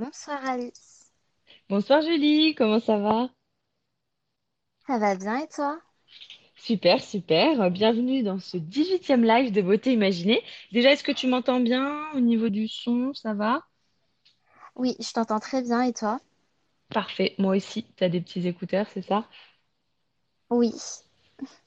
Bonsoir Alice. Bonsoir Julie, comment ça va? Ça va bien et toi? Super, super. Bienvenue dans ce dix-huitième live de Beauté Imaginée. Déjà, est-ce que tu m'entends bien au niveau du son? Ça va? Oui, je t'entends très bien et toi? Parfait, moi aussi. Tu as des petits écouteurs, c'est ça? Oui.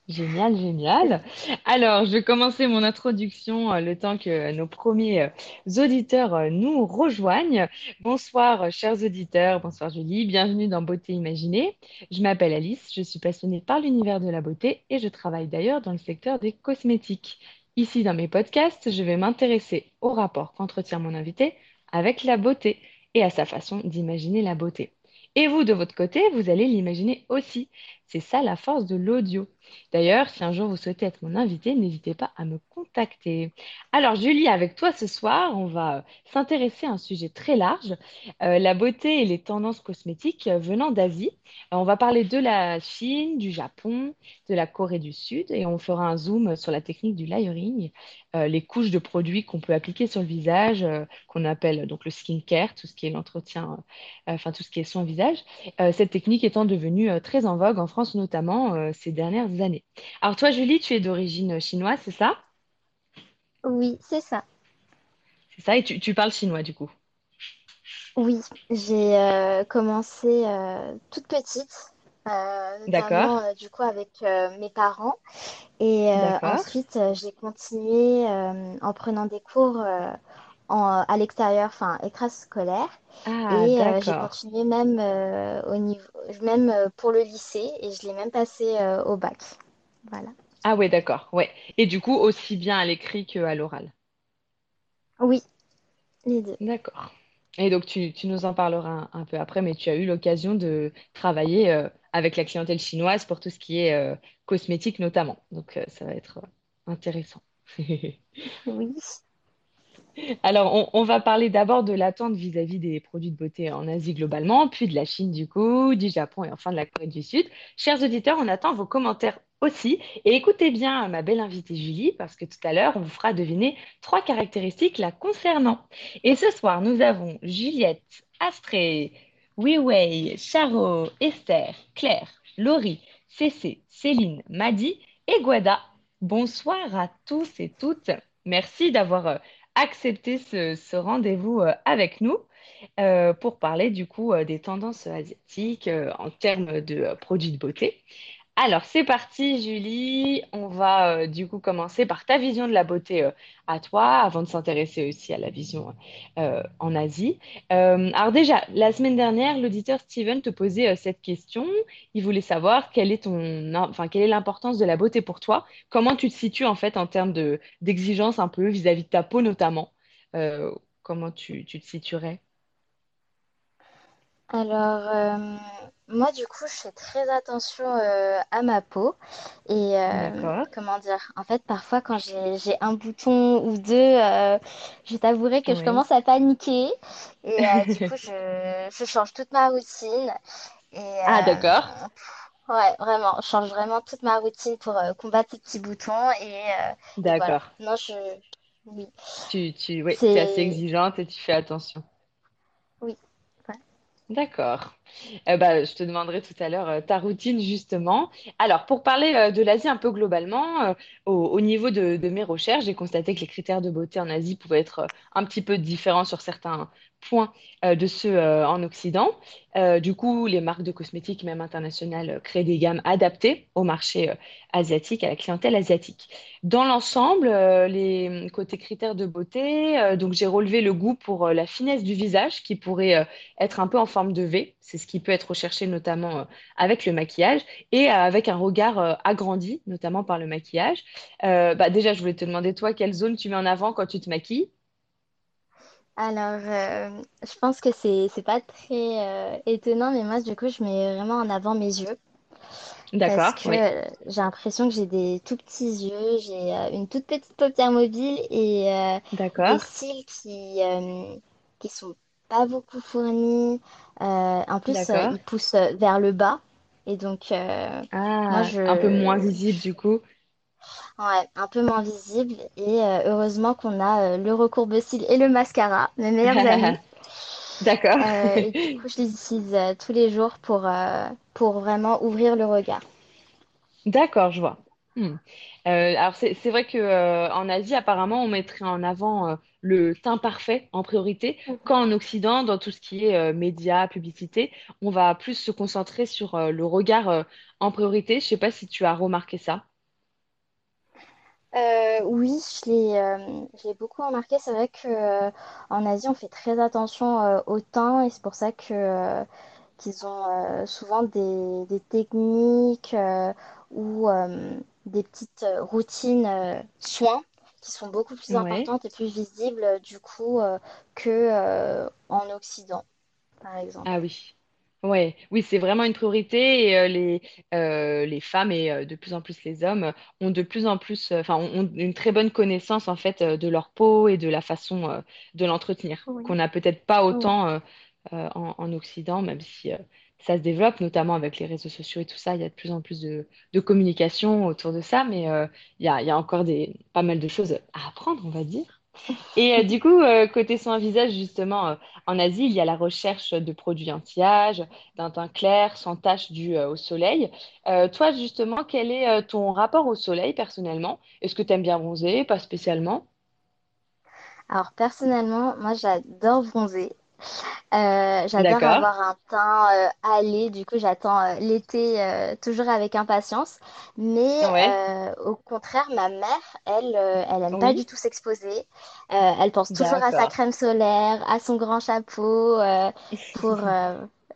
Génial, génial. Alors, je vais commencer mon introduction euh, le temps que nos premiers euh, auditeurs euh, nous rejoignent. Bonsoir, chers auditeurs. Bonsoir, Julie. Bienvenue dans Beauté Imaginée. Je m'appelle Alice. Je suis passionnée par l'univers de la beauté et je travaille d'ailleurs dans le secteur des cosmétiques. Ici, dans mes podcasts, je vais m'intéresser au rapport qu'entretient mon invité avec la beauté et à sa façon d'imaginer la beauté. Et vous, de votre côté, vous allez l'imaginer aussi. C'est ça la force de l'audio. D'ailleurs, si un jour vous souhaitez être mon invité, n'hésitez pas à me contacter. Alors, Julie, avec toi ce soir, on va euh, s'intéresser à un sujet très large, euh, la beauté et les tendances cosmétiques venant d'Asie. Euh, on va parler de la Chine, du Japon, de la Corée du Sud, et on fera un zoom sur la technique du layering, les couches de produits qu'on peut appliquer sur le visage, qu'on appelle donc le skincare, tout ce qui est l'entretien, enfin tout ce qui est soin visage. Cette technique étant devenue très en vogue en France notamment euh, ces dernières années. Alors toi, Julie, tu es d'origine chinoise, c'est ça? Oui, c'est ça. C'est ça, et tu, tu parles chinois du coup? Oui, j'ai euh, commencé euh, toute petite, D'accord, du coup avec mes parents. Et ensuite, j'ai continué en prenant des cours en- à l'extérieur, enfin extrascolaire. Ah, Et euh, j'ai continué même euh, au niveau, même euh, pour le lycée, et je l'ai même passé euh, au bac. Voilà. Ah ouais, d'accord, ouais. Et du coup, aussi bien à l'écrit qu'à l'oral. Oui, les deux. D'accord. Et donc, tu, tu nous en parleras un, un peu après, mais tu as eu l'occasion de travailler euh, avec la clientèle chinoise pour tout ce qui est euh, cosmétique notamment. Donc, euh, ça va être euh, intéressant. Oui. Alors, on, va parler d'abord de l'attente vis-à-vis des produits de beauté en Asie globalement, puis de la Chine du coup, du Japon et enfin de la Corée du Sud. Chers auditeurs, on attend vos commentaires aussi. Et écoutez bien ma belle invitée Julie, parce que tout à l'heure, on vous fera deviner trois caractéristiques la concernant. Et ce soir, nous avons Juliette, Astrée, Weiwei, Charo, Esther, Claire, Laurie, Cécé, Céline, Madi et Guada. Bonsoir à tous et toutes. Merci d'avoir accepter ce, ce rendez-vous euh, avec nous euh, pour parler du coup euh, des tendances asiatiques en termes de produits de beauté. Alors, c'est parti, Julie. On va euh, du coup commencer par ta vision de la beauté euh, à toi, avant de s'intéresser aussi à la vision euh, en Asie. Alors déjà, la semaine dernière, l'auditeur Steven te posait cette question. Il voulait savoir quelle est l'importance de la beauté pour toi. Comment tu te situes en fait en termes de d'exigence un peu vis-à-vis de ta peau notamment. Comment tu, tu te situerais? Alors, moi, du coup, je fais très attention euh, à ma peau. Et euh, comment dire, en fait, parfois, quand j'ai, un bouton ou deux, euh, je t'avouerai que je commence à paniquer. Et euh, du coup, je, je change toute ma routine. Et Ah, d'accord. ouais, vraiment, je change vraiment toute ma routine pour combattre ces petits boutons. Et, voilà. D'accord. Non, je. Oui. Tu, tu, tu es assez exigeante et tu fais attention. D'accord. Bah, je te demanderai tout à l'heure euh, ta routine justement. Alors, pour parler euh, de l'Asie un peu globalement, euh, au, au niveau de, mes recherches, j'ai constaté que les critères de beauté en Asie pouvaient être un petit peu différents sur certains points euh, de ceux euh, en Occident. Euh, du coup, les marques de cosmétiques, même internationales, créent des gammes adaptées au marché asiatique, à la clientèle asiatique. Dans l'ensemble, les côtés critères de beauté, donc j'ai relevé le goût pour la finesse du visage qui pourrait être un peu en forme de V. C'est ce qui peut être recherché notamment avec le maquillage et avec un regard agrandi, notamment par le maquillage. Bah, déjà, je voulais te demander, toi, quelle zone tu mets en avant quand tu te maquilles? Alors, euh, je pense que c'est c'est pas très euh, étonnant, mais moi, du coup, je mets vraiment en avant mes yeux parce D'accord, que oui. euh, j'ai l'impression que j'ai des tout petits yeux, j'ai euh, une toute petite paupière mobile et euh, des D'accord, cils qui euh, qui sont pas beaucoup fournis. Euh, en plus, euh, d'accord. ils poussent vers le bas et donc euh, moi, Ah, un peu moins je visible du coup. Ouais, un peu moins visible et euh, heureusement qu'on a euh, le recourbe-cils et le mascara, mes meilleurs amis. D'accord. Euh, et du coup, je les utilise tous les jours pour, pour vraiment ouvrir le regard. D'accord, je vois. Hmm. Alors c'est c'est vrai que en Asie apparemment on mettrait en avant le teint parfait en priorité, quand en Occident dans tout ce qui est euh, médias, publicité, on va plus se concentrer sur euh, le regard euh, en priorité. Je sais pas si tu as remarqué ça. Euh, oui, je l'ai euh, je l'ai beaucoup remarqué. C'est vrai que euh, en Asie, on fait très attention euh, au teint et c'est pour ça que euh, qu'ils ont euh, souvent des, des techniques euh, ou euh, des petites euh, routines euh, soins qui sont beaucoup plus Ouais. importantes et plus visibles euh, du coup euh, que euh, en Occident, par exemple. Ah oui. Ouais, oui, c'est vraiment une priorité et euh, les, euh, les femmes et euh, de plus en plus les hommes euh, ont de plus en plus, euh, enfin, ont ont une très bonne connaissance en fait euh, de leur peau et de la façon euh, de l'entretenir, qu'on Oui. n'a peut-être pas Oui. autant euh, euh, en, en Occident, même si euh, ça se développe, notamment avec les réseaux sociaux et tout ça, il y a de plus en plus de, de communication autour de ça, mais euh, il y a, il y a encore des, pas mal de choses à apprendre, on va dire. Et euh, du coup, euh, côté soin visage, justement, euh, en Asie, il y a la recherche de produits anti-âge, d'un teint clair, sans tache euh, au soleil. Toi, justement, quel est ton rapport au soleil personnellement? Est-ce que tu aimes bien bronzer? Pas spécialement. Alors personnellement, moi j'adore bronzer. Euh, j'adore avoir un teint euh, hâlé, du coup j'attends euh, l'été toujours avec impatience. Mais Ouais. au contraire, ma mère, elle, elle aime pas du tout s'exposer. Elle pense toujours à sa crème solaire, à son grand chapeau pour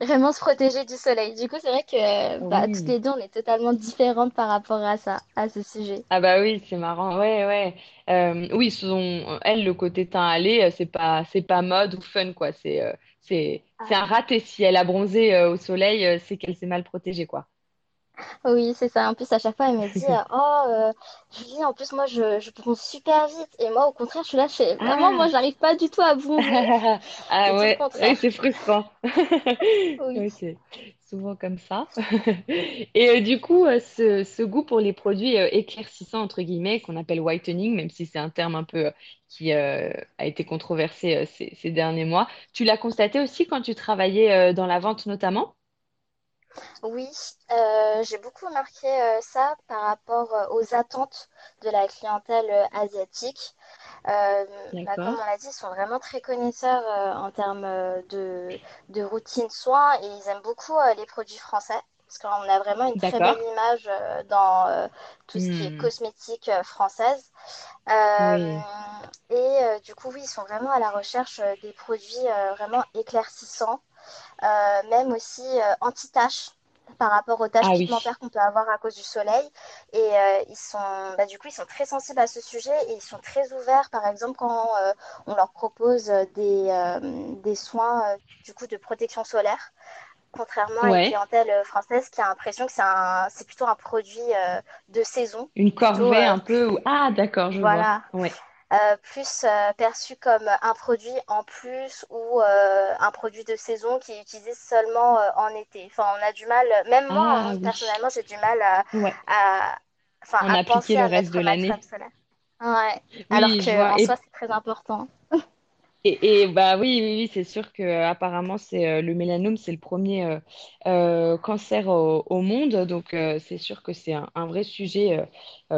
vraiment se protéger du soleil. Du coup, c'est vrai que bah, toutes les deux, on est totalement différentes par rapport à ça, à ce sujet. Ah bah oui, c'est marrant. Ouais, ouais. Euh, oui, son, elle, le côté teint allé, euh, c'est pas, c'est pas mode ou fun, quoi. C'est, euh, c'est, c'est un raté. Si elle a bronzé au soleil, c'est qu'elle s'est mal protégée, quoi. Oui, c'est ça. En plus, à chaque fois, elle me dit, Oh, euh, Julie, en plus, moi, je, je bronze super vite. Et moi, au contraire, je suis là, je fais, Maman, moi, Ah! j'arrive pas du tout à. C'est Ah ouais, c'est frustrant. Oui. C'est souvent comme ça. Et euh, du coup, euh, ce, ce goût pour les produits euh, éclaircissants, entre guillemets, qu'on appelle whitening, même si c'est un terme un peu qui a été controversé ces, ces derniers mois, tu l'as constaté aussi quand tu travaillais dans la vente notamment? Oui, euh, j'ai beaucoup remarqué euh, ça par rapport euh, aux attentes de la clientèle euh, asiatique. Bah, comme on l'a dit, ils sont vraiment très connaisseurs en termes de, de routine soins et ils aiment beaucoup les produits français. Parce qu'on a vraiment une très belle image dans euh, tout ce qui est Hmm, cosmétique euh, française. Euh, Oui, et du coup, oui, ils sont vraiment à la recherche des produits vraiment éclaircissants, même aussi euh, anti-taches par rapport aux taches Ah oui. qu'on peut avoir à cause du soleil. Et euh, ils sont, bah, du coup, ils sont très sensibles à ce sujet et ils sont très ouverts, par exemple, quand euh, on leur propose des, euh, des soins euh, du coup, de protection solaire. Contrairement à une clientèle euh, française qui a l'impression que c'est un, c'est plutôt un produit euh, de saison, Une corvée euh, un peu. ou- Ah, d'accord, je vois. voilà, Ouais. Euh, plus euh, perçu comme un produit en plus ou euh, un produit de saison qui est utilisé seulement en été. Enfin, on a du mal, même moi, Ah hein, oui. personnellement, j'ai du mal à, Ouais. à, à appliquer penser le à reste de l'année. Ouais. Alors Oui, je que en soi, c'est très important. Et, bah oui, oui, c'est sûr que euh, apparemment c'est euh, le mélanome, c'est le premier euh, cancer au, monde, donc c'est sûr que c'est un, vrai sujet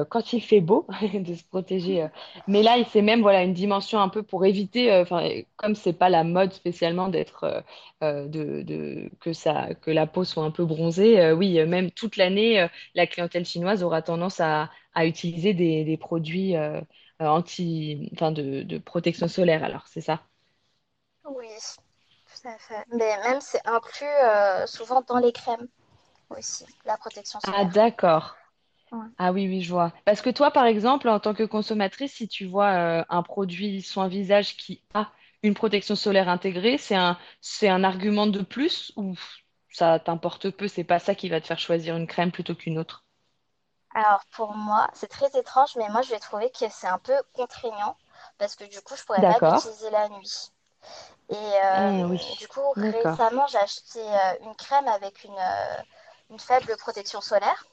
quand il fait beau de se protéger. Mais là, c'est même voilà une dimension un peu pour éviter, enfin comme c'est pas la mode spécialement d'être que la peau soit un peu bronzée. oui, même toute l'année, la clientèle chinoise aura tendance à, utiliser des produits. Euh, anti, enfin de, de protection solaire, alors c'est ça? Oui, tout à fait. Mais même, c'est inclus euh, souvent dans les crèmes aussi, la protection Ah, solaire. d'accord. Ouais. Ah oui, oui, je vois. Parce que toi, par exemple, en tant que consommatrice, si tu vois euh, un produit soin visage qui a une protection solaire intégrée, c'est un, c'est un argument de plus ou ça t'importe peu, c'est pas ça qui va te faire choisir une crème plutôt qu'une autre? Alors pour moi, c'est très étrange, mais moi je vais trouver que c'est un peu contraignant parce que du coup, je pourrais pas l'utiliser la nuit. Et oui, euh, du coup, récemment, j'ai acheté euh, une crème avec une, euh, une faible protection solaire.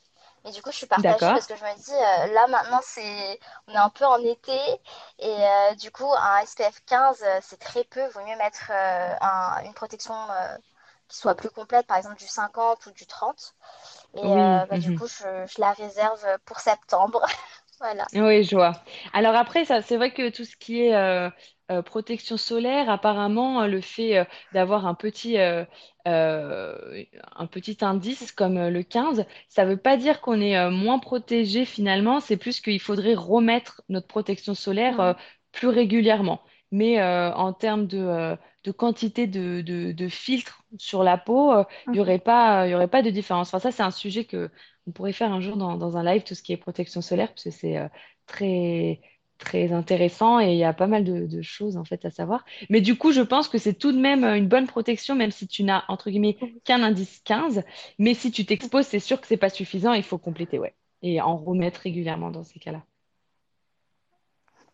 Et du coup, je suis partagée parce que je me dis, euh, là maintenant, c'est, on est un peu en été. Et euh, du coup, un SPF 15, euh, c'est très peu. Vaut mieux mettre un- une protection qui soit plus complète, par exemple du 50 ou du 30. Et Oui. euh, bah, du mhm. coup, je, je la réserve pour septembre. Voilà. Oui, je vois. Alors après, ça, c'est vrai que tout ce qui est euh, euh, protection solaire, apparemment, le fait d'avoir un petit, un petit indice comme le 15, ça ne veut pas dire qu'on est moins protégé finalement, c'est plus qu'il faudrait remettre notre protection solaire Mhm. plus régulièrement. Mais en termes de, de quantité de, de, de filtres sur la peau, euh, il n'y aurait pas, il y aurait pas de différence. Enfin, ça, c'est un sujet que on pourrait faire un jour dans, dans un live tout ce qui est protection solaire, parce que c'est euh, très, très intéressant et il y a pas mal de, de choses en fait à savoir. Mais du coup, je pense que c'est tout de même euh, une bonne protection, même si tu n'as entre guillemets qu'un indice 15. Mais si tu t'exposes, c'est sûr que c'est pas suffisant, il faut compléter, ouais. Et en remettre régulièrement dans ces cas-là.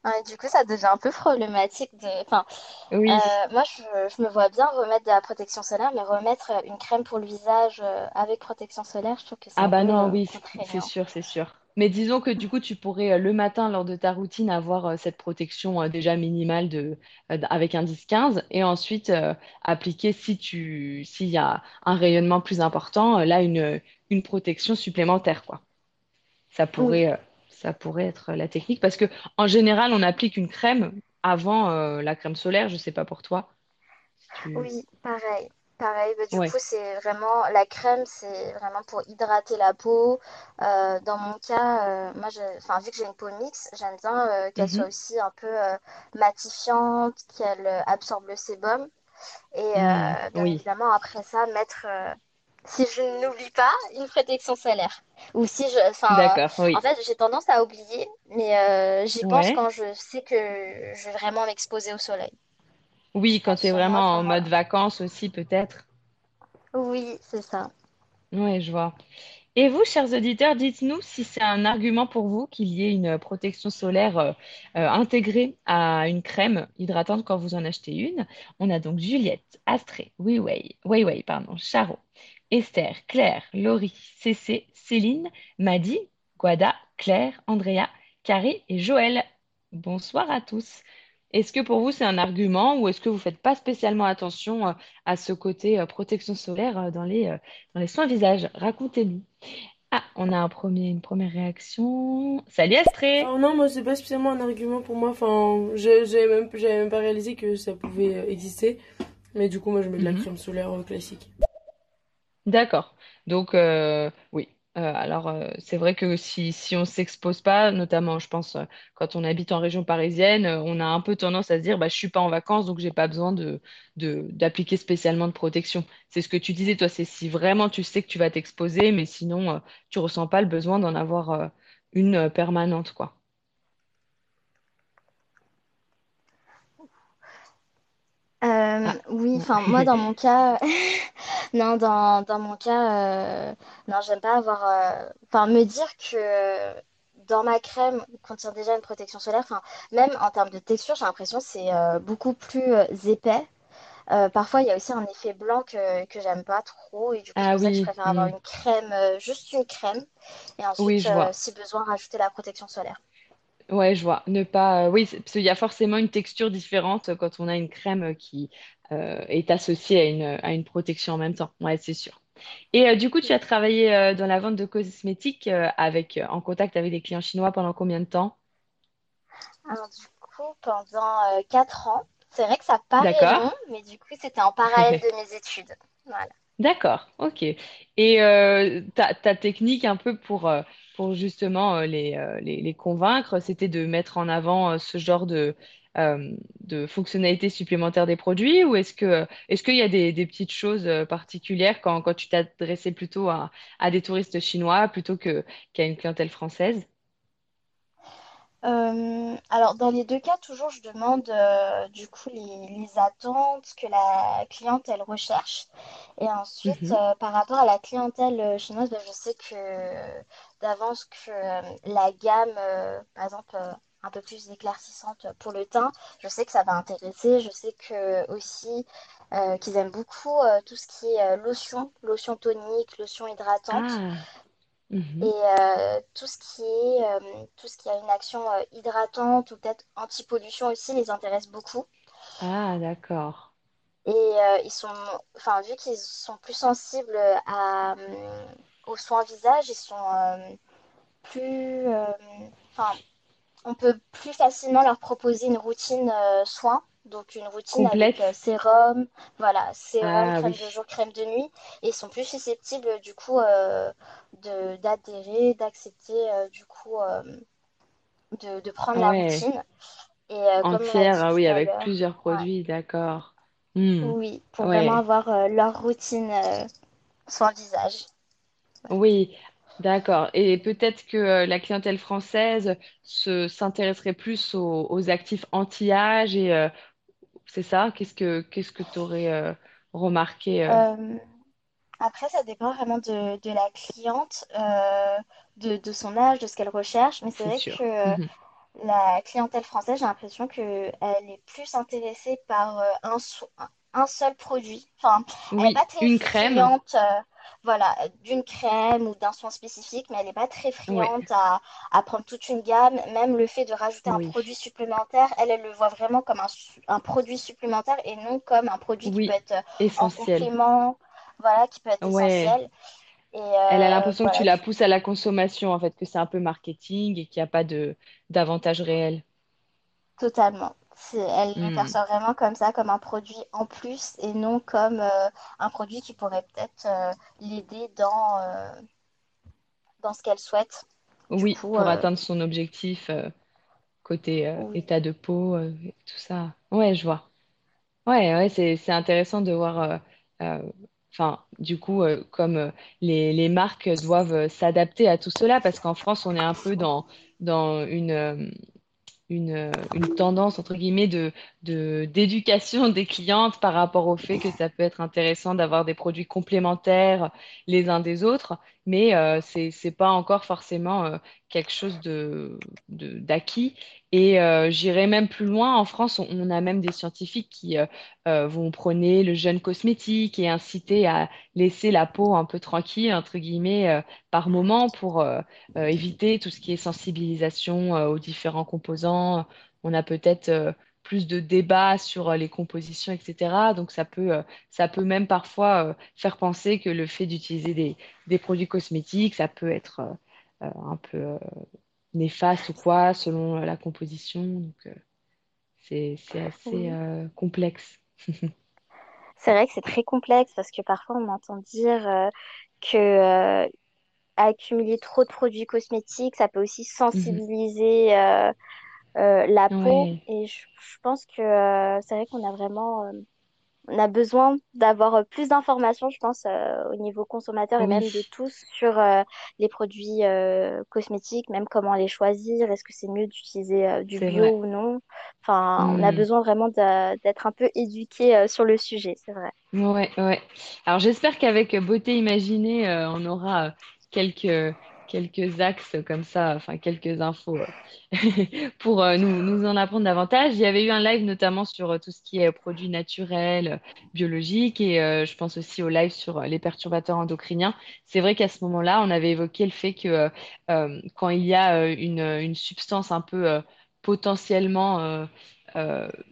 Ouais, du coup, ça devient un peu problématique de... Enfin, Oui. euh, moi, je, je me vois bien remettre de la protection solaire, mais remettre euh, une crème pour le visage euh, avec protection solaire, je trouve que c'est Ah bah non, oui, c'est sûr, c'est sûr. Mais disons que du coup, tu pourrais le matin, lors de ta routine, avoir cette protection déjà minimale de, avec un 10-15 et ensuite euh, appliquer, si tu, s'il y a un rayonnement plus important, là, une, une protection supplémentaire, quoi. Ça pourrait, ça pourrait être la technique parce que en général, on applique une crème avant euh, la crème solaire. Je sais pas pour toi. Si tu... oui, pareil. Pareil, bah, du Ouais. coup, c'est vraiment la crème, c'est vraiment pour hydrater la peau. Euh, dans mon cas, euh, moi, enfin, vu que j'ai une peau mixte, j'aime bien qu'elle soit Mhm. aussi un peu matifiante, qu'elle absorbe le sébum. Et Mm, euh, oui, évidemment, après ça, mettre, si je n'oublie pas, une protection solaire. Ou si je, d'accord, en oui. fait, j'ai tendance à oublier, mais euh, j'y pense Ouais. quand je sais que je vais vraiment m'exposer au soleil. Oui, quand tu es vraiment en mode vacances aussi, peut-être. Oui, c'est ça. Oui, je vois. Et vous, chers auditeurs, dites-nous si c'est un argument pour vous qu'il y ait une protection solaire euh, euh, intégrée à une crème hydratante quand vous en achetez une. On a donc Juliette, Astrée, Weiwei, Weiwei, pardon, Charo, Esther, Claire, Laurie, Cécé, Céline, Maddy, Guada, Claire, Andrea, Carrie et Joël. Bonsoir à tous. Est-ce que pour vous c'est un argument ou est-ce que vous faites pas spécialement attention euh, à ce côté euh, protection solaire euh, dans les, dans les soins visage? Racontez-nous. Ah, on a un premier, une première réaction. Salut Astrée! Alors non, moi c'est pas spécialement un argument pour moi. Enfin, j'avais même, même pas réalisé que ça pouvait exister. Mais du coup, moi je mets de la Mhm. crème solaire classique. D'accord. Donc, euh, oui. Euh, alors, euh, c'est vrai que si, si on s'expose pas, notamment, je pense, quand on habite en région parisienne, on a un peu tendance à se dire, bah, je suis pas en vacances, donc j'ai pas besoin de, d'appliquer spécialement de protection. C'est ce que tu disais, toi, c'est si vraiment tu sais que tu vas t'exposer, mais sinon, tu ressens pas le besoin d'en avoir, une, permanente, quoi. Euh, Ah. oui, enfin moi dans mon cas, non dans, dans mon cas, euh, non j'aime pas avoir, euh, enfin me dire que dans ma crème contient déjà une protection solaire, enfin même en termes de texture j'ai l'impression que c'est euh, beaucoup plus euh, épais. Euh, parfois il y a aussi un effet blanc que, que j'aime pas trop et du coup c'est Ah pour ça que je oui, préfère avoir hmm. une crème, euh, juste une crème et Oui, ensuite je euh, vois. si besoin rajouter la protection solaire. Ouais, je vois. Ne pas. euh, oui, c'est- parce qu'il y a forcément une texture différente quand on a une crème qui euh, est associée à une, à une protection en même temps. Ouais, c'est sûr. Et euh, du coup, tu as travaillé euh, dans la vente de cosmétiques euh, avec, euh, en contact avec des clients chinois pendant combien de temps? Alors du coup, pendant euh, 4 ans, c'est vrai que ça paraît D'accord. long, mais du coup, c'était en parallèle de mes études. Voilà. D'accord, ok. Et euh, ta, ta technique un peu pour, euh, pour justement euh, les, euh, les, convaincre, c'était de mettre en avant euh, ce genre de, fonctionnalités supplémentaires des produits ou est-ce que, est-ce qu'il y a des, petites choses particulières quand, quand tu t'adressais plutôt à, des touristes chinois plutôt qu'à une clientèle française? Euh, alors, dans les deux cas, toujours, je demande euh, du coup les, les attentes que la cliente elle recherche. Et ensuite, Mhm. euh, par rapport à la clientèle chinoise, ben, je sais que d'avance que la gamme, par exemple, un peu plus éclaircissante pour le teint, je sais que ça va intéresser. Je sais que aussi qu'ils aiment beaucoup tout ce qui est lotion, lotion tonique, lotion hydratante. Ah, Et Mhm. euh, tout ce qui est, euh, tout ce qui a une action euh, hydratante ou peut-être anti-pollution aussi les intéresse beaucoup. Ah, d'accord. Et ils sont, enfin, vu qu'ils sont plus sensibles à, aux soins visage, ils sont plus, enfin, on peut plus facilement leur proposer une routine soin. Donc une routine avec euh, Complète? sérum, voilà, sérum, Ah crème de oui. jour, crème de nuit. Et ils sont plus susceptibles du coup euh, de d'adhérer, d'accepter euh, du coup euh, de, de prendre la Ouais. routine. Et euh, comme Entière, dit ah oui, avec plusieurs ouais, produits, d'accord. Hmm. oui, pour vraiment Ouais. avoir euh, leur routine euh, soin visage. Oui, d'accord. Et peut-être que euh, la clientèle française se s'intéresserait plus aux, aux actifs anti-âge et euh, c'est ça? Qu'est-ce que qu'est-ce que tu aurais remarqué? euh, Euh, après, ça dépend vraiment de, de la cliente, euh, de, de son âge, de ce qu'elle recherche. Mais c'est vrai que euh, Mhm. la clientèle française, j'ai l'impression qu'elle est plus intéressée par euh, un, un seul produit. Enfin, elle n'est pas très une crème. Euh, voilà, d'une crème ou d'un soin spécifique, mais elle n'est pas très Ouais, friande à, à prendre toute une gamme. Même le fait de rajouter un produit supplémentaire, elle, elle le voit vraiment comme un, un produit supplémentaire et non comme un produit qui peut être euh, en essentiel. complément, voilà, qui peut être Ouais. essentiel. Et Elle a euh, l'impression que tu la pousses à la consommation, en fait, que c'est un peu marketing et qu'il n'y a pas d'avantage réel. totalement. Elle le Hmm. perçoit vraiment comme ça, comme un produit en plus et non comme euh, un produit qui pourrait peut-être euh, l'aider dans, euh, dans ce qu'elle souhaite. Du Oui, coup, pour atteindre son objectif côté oui, état de peau, et tout ça. Ouais, je vois. Ouais, ouais, c'est c'est intéressant de voir. Enfin, du coup, comme les, les marques doivent s'adapter à tout cela, parce qu'en France, on est un peu dans, dans une, une, euh, une tendance, entre guillemets, d'éducation des clientes par rapport au fait que ça peut être intéressant d'avoir des produits complémentaires les uns des autres, mais euh, c'est, c'est pas encore forcément euh, quelque chose de, d'acquis. Et euh, j'irais même plus loin. En France, on, on a même des scientifiques qui vont prôner le jeune cosmétique et inciter à laisser la peau un peu tranquille, entre guillemets, par moment pour éviter tout ce qui est sensibilisation aux différents composants. On a peut-être plus de débats sur euh, les compositions, etc. Donc ça peut, euh, ça peut même parfois euh, faire penser que le fait d'utiliser des, des produits cosmétiques, ça peut être un peu néfaste ou quoi, selon la composition. Donc c'est, c'est assez oui. euh, complexe. C'est vrai que c'est très complexe parce que parfois on entend dire euh, que euh, accumuler trop de produits cosmétiques, ça peut aussi Mhm. sensibiliser euh, euh, la peau. Ouais, Et je, je pense que euh, c'est vrai qu'on a vraiment euh, on a besoin d'avoir plus d'informations, je pense, au niveau consommateur et même de tous sur les produits cosmétiques, même comment les choisir, est-ce que c'est mieux d'utiliser du bio vrai. ou non. Enfin, on a Hmm. besoin vraiment d'être un peu éduqué sur le sujet, c'est vrai. Ouais, ouais. Alors j'espère qu'avec Beauté Imaginée, on aura quelques, quelques axes comme ça, enfin quelques infos pour euh, nous, en apprendre davantage. Il y avait eu un live notamment sur euh, tout ce qui est euh, produits naturels, biologiques, et je pense aussi au live sur les perturbateurs endocriniens. C'est vrai qu'à ce moment-là, on avait évoqué le fait que quand il y a une, substance un peu potentiellement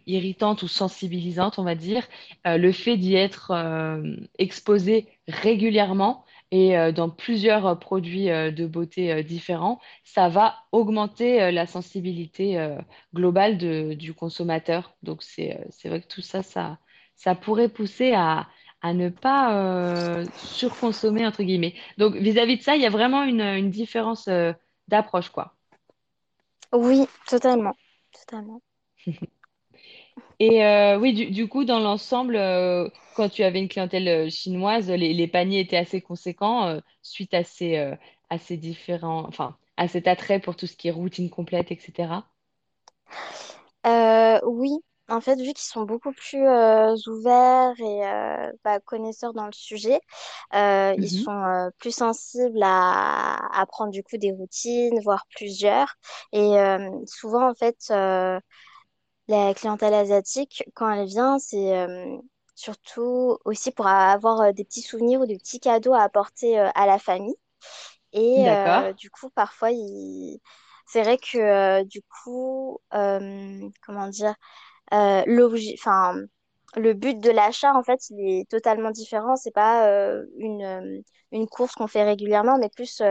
irritante ou sensibilisante, on va dire, le fait d'y être exposé régulièrement et euh, dans plusieurs euh, produits euh, de beauté différents, ça va augmenter la sensibilité globale de- du consommateur. Donc c'est vrai que tout ça, ça, ça pourrait pousser à, à ne pas euh, surconsommer, entre guillemets. Donc vis-à-vis de ça, il y a vraiment une, une différence d'approche, quoi. Oui, totalement. Totalement. Et euh, oui, du, du coup, dans l'ensemble, euh, quand tu avais une clientèle euh, chinoise, les, les paniers étaient assez conséquents euh, suite à ces, à ces différents, enfin, à cet attrait pour tout ce qui est routine complète, etc. Oui, en fait, vu qu'ils sont beaucoup plus ouverts et bah, connaisseurs dans le sujet, ils Mhm. sont plus sensibles à, à prendre du coup des routines, voire plusieurs. Et souvent, en fait, la clientèle asiatique, quand elle vient, c'est euh, surtout aussi pour avoir euh, des petits souvenirs ou des petits cadeaux à apporter euh, à la famille. Et euh, du coup, parfois, il... c'est vrai que du coup, comment dire, l'objet, enfin, le but de l'achat, en fait, il est totalement différent. C'est pas une, une course qu'on fait régulièrement, mais plus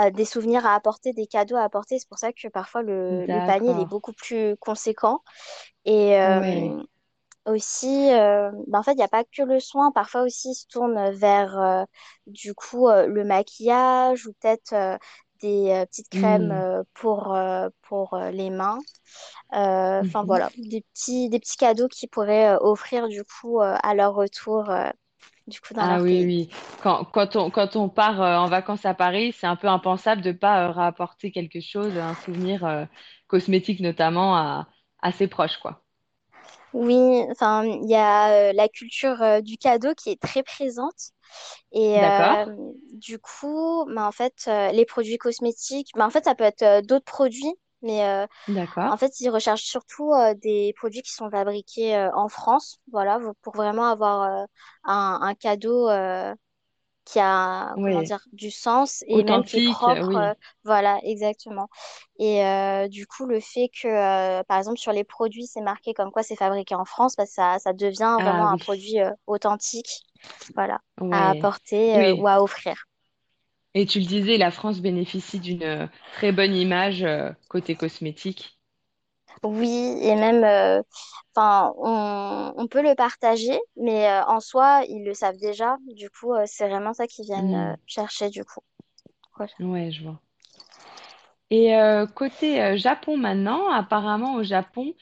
euh, des souvenirs à apporter, des cadeaux à apporter. C'est pour ça que parfois le, le panier, il est beaucoup plus conséquent. Et euh, aussi, euh, ben, en fait, il n'y a pas que le soin. Parfois aussi, il se tourne vers euh, du coup le maquillage ou peut-être des euh, petites crèmes euh, pour, euh, pour les mains. Enfin Mhm. voilà, des petits, des petits cadeaux qu'ils pourraient offrir du coup à leur retour du coup dans Ah leur oui, pays. oui. Quand, quand on, quand on part euh, en vacances à Paris, c'est un peu impensable de ne pas euh, rapporter quelque chose, un souvenir euh, cosmétique notamment à, à ses proches, quoi. Oui, enfin il y a la culture du cadeau qui est très présente et D'accord? du coup, ben, en fait les produits cosmétiques, ben, en fait ça peut être d'autres produits. Mais euh? En fait, ils recherchent surtout euh, des produits qui sont fabriqués euh, en France, voilà, pour vraiment avoir un, un cadeau qui a, comment dire, du sens et même qui est propre, oui. voilà, exactement. Et du coup, le fait que, par exemple, sur les produits, c'est marqué comme quoi c'est fabriqué en France, bah, ça, ça devient Ah vraiment un produit authentique, voilà, à apporter ou à offrir. Et tu le disais, la France bénéficie d'une euh, très bonne image euh, côté cosmétique. Oui, et même, euh, enfin, on, on peut le partager, mais euh, en soi, ils le savent déjà. Du coup, c'est vraiment ça qu'ils viennent Hmm. chercher, du coup. Voilà. Ouais, je vois. Et côté Japon maintenant, apparemment au Japon,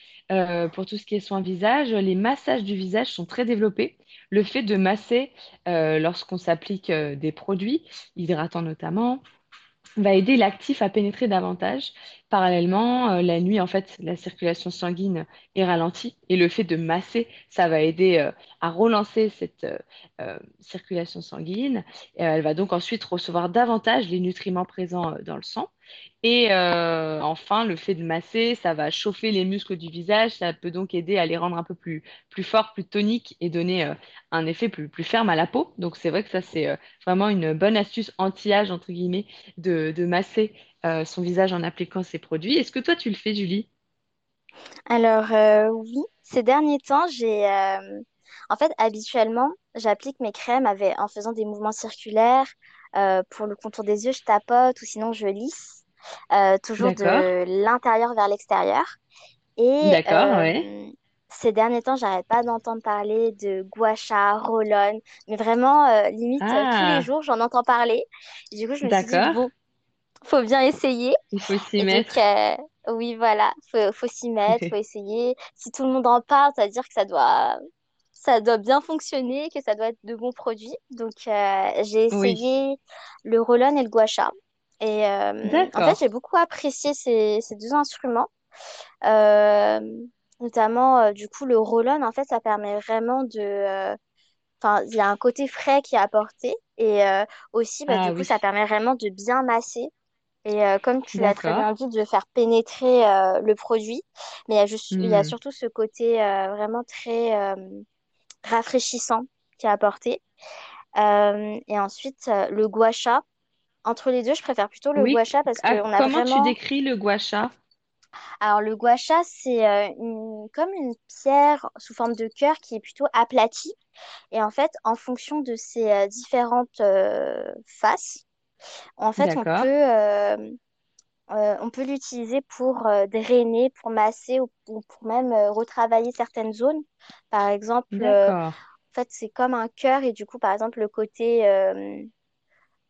pour tout ce qui est soin visage, les massages du visage sont très développés. Le fait de masser euh, lorsqu'on s'applique euh, des produits, hydratants notamment, va aider l'actif à pénétrer davantage. Parallèlement, euh, la nuit, en fait, la circulation sanguine est ralentie et le fait de masser, ça va aider euh, à relancer cette euh, circulation sanguine. Elle va donc ensuite recevoir davantage les nutriments présents dans le sang. Et enfin, le fait de masser, ça va chauffer les muscles du visage, ça peut donc aider à les rendre un peu plus, plus forts, plus toniques et donner un effet plus, plus ferme à la peau. Donc c'est vrai que ça, c'est vraiment une bonne astuce anti-âge, entre guillemets, de, de masser euh, son visage en appliquant ces produits. Est-ce que toi, tu le fais, Julie? Alors, euh, oui, ces derniers temps, j'ai, euh, en fait, habituellement, j'applique mes crèmes avec, en faisant des mouvements circulaires. Pour le contour des yeux, je tapote ou sinon je lisse, toujours D'accord, de l'intérieur vers l'extérieur. Et d'accord, ouais. ces derniers temps, j'arrête pas d'entendre parler de gua sha, roll-on, mais vraiment, euh, limite, euh, tous les Ah, jours, j'en entends parler. Et du coup, je me suis dit, d'accord, bon, faut bien essayer. il faut s'y donc, mettre. euh, oui, voilà, faut, faut s'y mettre, faut essayer. Si tout le monde en parle, ça veut dire que ça doit, ça doit bien fonctionner, que ça doit être de bons produits. Donc, euh, j'ai Oui, essayé le roll-on et le gua sha. Et euh, en fait, j'ai beaucoup apprécié ces, ces deux instruments. Notamment, du coup, le roll-on, en fait, ça permet vraiment de... Enfin, il y a un côté frais qui est apporté. Et euh, aussi, bah, Ah du coup, oui, ça permet vraiment de bien masser. Et euh, comme tu l'as très bien dit, de faire pénétrer euh, le produit. Mais il y a juste, il y a Hmm. surtout ce côté euh, vraiment très rafraîchissant qui est apporté. Et ensuite, le gua sha. Entre les deux, je préfère plutôt le gua Oui, sha parce ah, qu'on a comment tu décris le gua sha? Alors, le gua sha, c'est euh, une- comme une pierre sous forme de cœur qui est plutôt aplatie. Et en fait, en fonction de ses euh, différentes euh, faces, en fait, on peut, euh, euh, on peut l'utiliser pour euh, drainer, pour masser ou, ou pour même retravailler certaines zones. Par exemple, en fait, c'est comme un cœur et du coup, par exemple, le côté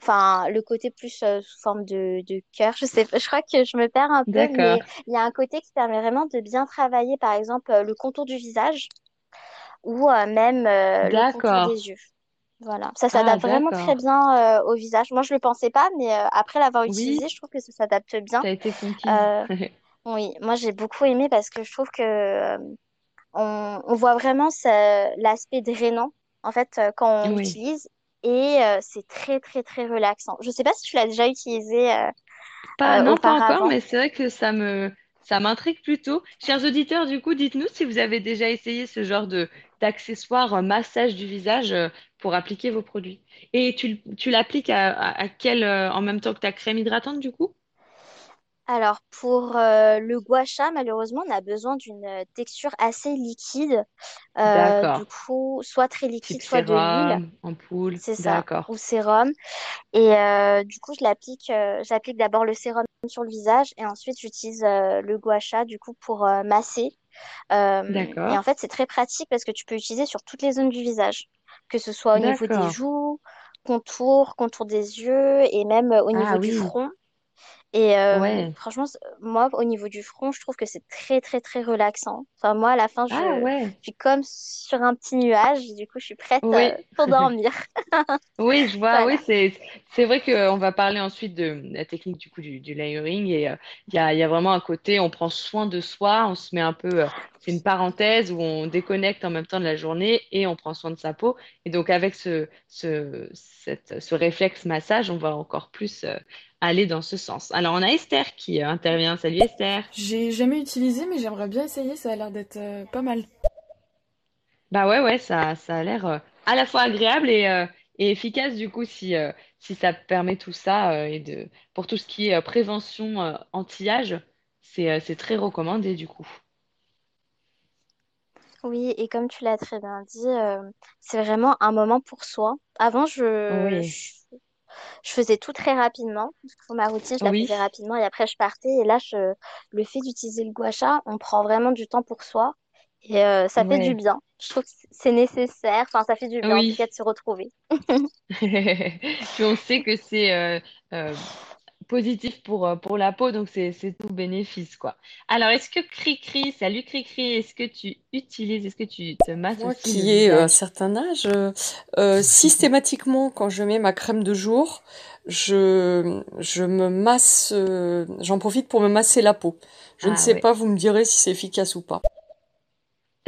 Enfin, le côté plus euh, sous forme de, de cœur, je sais pas, je crois que je me perds un peu, mais il y a un côté qui permet vraiment de bien travailler, par exemple, euh, le contour du visage ou euh, même le contour des yeux. Voilà, ça Ah, s'adapte vraiment très bien euh, au visage. Moi, je le pensais pas, mais euh, après l'avoir Oui, utilisé, je trouve que ça s'adapte bien. t'as été conquise. Euh, oui, moi, j'ai beaucoup aimé parce que je trouve que euh, on, on voit vraiment l'aspect drainant, en fait, quand on Oui. l'utilise. Et c'est très, très, très relaxant. Je sais pas si tu l'as déjà utilisé Pas, non, pas encore, mais c'est vrai que ça me, ça m'intrigue plutôt. Chers auditeurs, du coup, dites-nous si vous avez déjà essayé ce genre de d'accessoires massage du visage euh, pour appliquer vos produits. Et tu, tu l'appliques à, à, à quel, euh, en même temps que ta crème hydratante, du coup? Alors, pour euh, le gua sha, malheureusement, on a besoin d'une texture assez liquide. Euh, du coup, soit très liquide, Type soit de l'huile. sérum, ampoule. C'est ça, ou sérum. Et euh, du coup, je l'applique, j'applique d'abord le sérum sur le visage et ensuite j'utilise euh, le gua sha du coup pour euh, masser. Euh, et en fait, c'est très pratique parce que tu peux l'utiliser sur toutes les zones du visage, que ce soit au niveau des joues, contour, contour des yeux et même au Ah niveau du oui. front. Et euh, Ouais. franchement, moi, au niveau du front, je trouve que c'est très, très, très relaxant. Enfin, moi, à la fin, je, Ah je suis comme sur un petit nuage. Du coup, je suis prête euh, pour dormir. Oui, je vois, oui, c'est c'est vrai qu'on va parler ensuite de la technique du coup du, du layering et euh, il y a, y a vraiment un côté, on prend soin de soi, on se met un peu, euh, c'est une parenthèse où on déconnecte en même temps de la journée et on prend soin de sa peau. Et donc avec ce, ce, cette- ce réflexe massage, on va encore plus euh, aller dans ce sens. Alors on a Esther qui euh, intervient. Salut Esther. J'ai jamais utilisé, mais j'aimerais bien essayer, ça a l'air d'être euh, pas mal. Bah ouais, ouais, ça, ça a l'air euh, à la fois agréable et, euh, et efficace du coup si, euh, si ça permet tout ça euh, et de pour tout ce qui est euh, prévention euh, anti-âge, c'est euh, c'est très recommandé du coup. Oui, et comme tu l'as très bien dit, euh, c'est vraiment un moment pour soi. Avant, je, Oui, je, je faisais tout très rapidement. Pour ma routine, je la oui, faisais rapidement et après, je partais. Et là, je, le fait d'utiliser le gua sha, on prend vraiment du temps pour soi. Et euh, ça fait du bien. Je trouve que c'est nécessaire. Enfin, ça fait du bien, en tout oui. cas, de se retrouver. Puis on sait que c'est euh, euh, positif pour, euh, pour la peau, donc c'est c'est tout bénéfice quoi. Alors est-ce que Cricri, salut Cricri, est-ce que tu utilises, est-ce que tu te masses Moi aussi le qui ai euh, un certain âge, euh, systématiquement, quand je mets ma crème de jour, je, je me masse, euh, j'en profite pour me masser la peau. Je ne Ah sais ouais. pas, vous me direz si c'est efficace ou pas.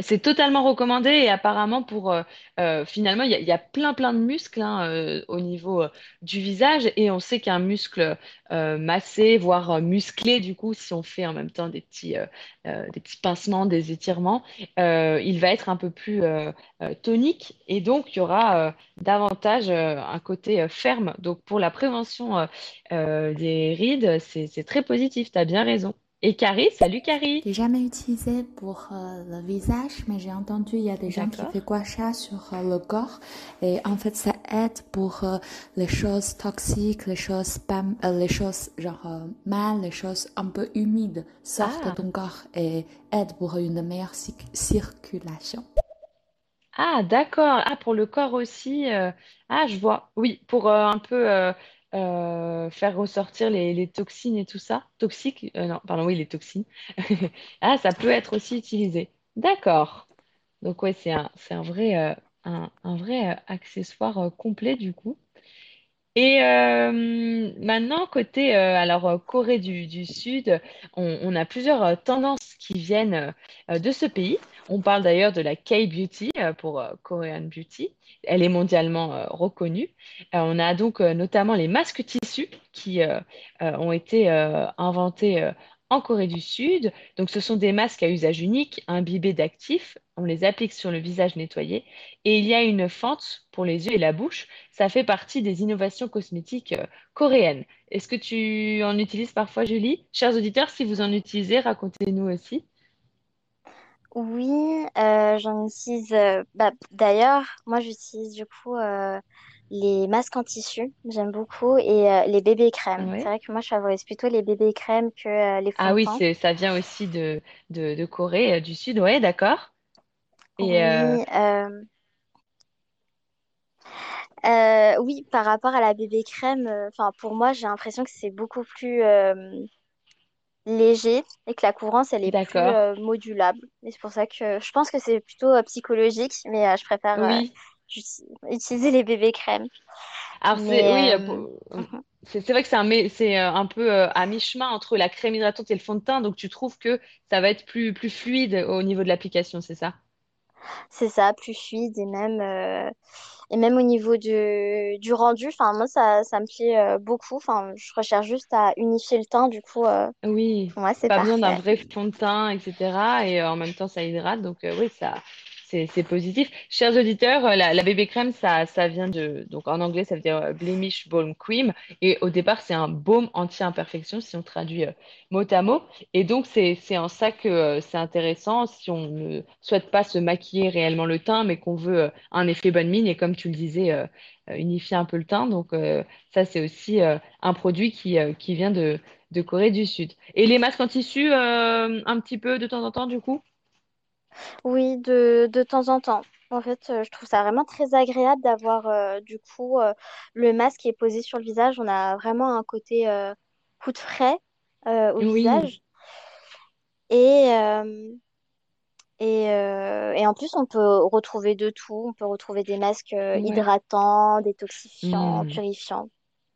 C'est totalement recommandé et apparemment pour euh, euh, finalement il y a, plein plein de muscles hein, euh, au niveau du visage et on sait qu'un muscle massé voire musclé du coup si on fait en même temps des petits des petits pincements des étirements il va être un peu plus tonique et donc il y aura davantage un côté ferme. Donc pour la prévention des rides c'est très positif t'as bien raison et Carrie salut Carrie J'ai jamais utilisé pour euh, le visage, mais j'ai entendu il y a des gens qui font gua sha sur euh, le corps et en fait ça aide pour euh, les choses toxiques, les choses pas, euh, les choses genre mal, les choses un peu humides sortent de ah ton corps et aide pour une meilleure circulation. Ah, d'accord. Ah, pour le corps aussi. Ah, je vois. Oui, pour un peu euh, faire ressortir les, toxines et tout ça. Toxiques? euh, non, pardon, oui, les toxines. Ah, ça peut être aussi utilisé. D'accord. Donc, ouais, c'est un, un vrai, euh, un, vrai accessoire complet du coup. Et euh, maintenant, côté euh, alors euh, Corée du, Sud, on, a plusieurs tendances qui viennent de ce pays. On parle d'ailleurs de la K-beauty pour Korean Beauty. Elle est mondialement reconnue. On a donc notamment les masques tissus qui ont été inventés Corée du Sud. Donc, ce sont des masques à usage unique, imbibés d'actifs. On les applique sur le visage nettoyé et il y a une fente pour les yeux et la bouche ça fait partie des innovations cosmétiques euh, coréennes. Est-ce que tu en utilises parfois, Julie? Chers auditeurs, si vous en utilisez, racontez-nous aussi. Oui, euh, j'en utilise. euh, bah, d'ailleurs, moi, j'utilise du coup les masques en tissu. J'aime beaucoup. Et euh, les bébés crèmes. C'est vrai que moi, je favorise plutôt les bébés crèmes que euh, les fonds Ah oui, ça vient aussi de, de, de Corée euh, du Sud. Ouais, d'accord. Et Oui, oui, par rapport à la bébé crème, enfin, pour moi, j'ai l'impression que c'est beaucoup plus léger et que la couvrance, elle est plus euh, modulable. Et c'est pour ça que je pense que c'est plutôt euh, psychologique, mais euh, je préfère Oui. Utiliser les bébés crèmes. Alors c'est oui, euh, pour- mhm. c'est vrai que c'est un, c'est euh, un peu euh, à mi-chemin entre la crème hydratante et le fond de teint. Donc tu trouves que ça va être plus, plus fluide au niveau de l'application, c'est ça? c'est ça, plus fluide et même, euh, et même au niveau du, du rendu, enfin, moi, ça, ça me plaît euh, beaucoup. Enfin, je recherche juste à unifier le teint, du coup, Oui, moi, c'est pas besoin d'un parfait. vrai fond de teint, etc. Et en même temps, ça hydrate. Donc, oui, ça, c'est positif. Chers auditeurs, euh, la, bébé crème, ça, vient de, donc en anglais, ça veut dire euh, Blemish Balm Cream. Et au départ, c'est un baume anti-imperfection, si on traduit euh, mot à mot. Et donc, c'est, en ça que c'est intéressant si on ne souhaite pas se maquiller réellement le teint, mais qu'on veut un effet bonne mine. Et comme tu le disais, unifier un peu le teint. Donc, ça, c'est aussi un produit qui, vient de, de Corée du Sud. Et les masques en tissu, un petit peu de temps en temps, du coup? Oui, de, de temps en temps. En fait, euh, je trouve ça vraiment très agréable d'avoir euh, du coup euh, le masque qui est posé sur le visage. On a vraiment un côté euh, coup de frais euh, au Oui, visage. Et, euh, et, euh, et en plus, on peut retrouver de tout. On peut retrouver des masques euh, ouais. hydratants, détoxifiants, Hmm. purifiants.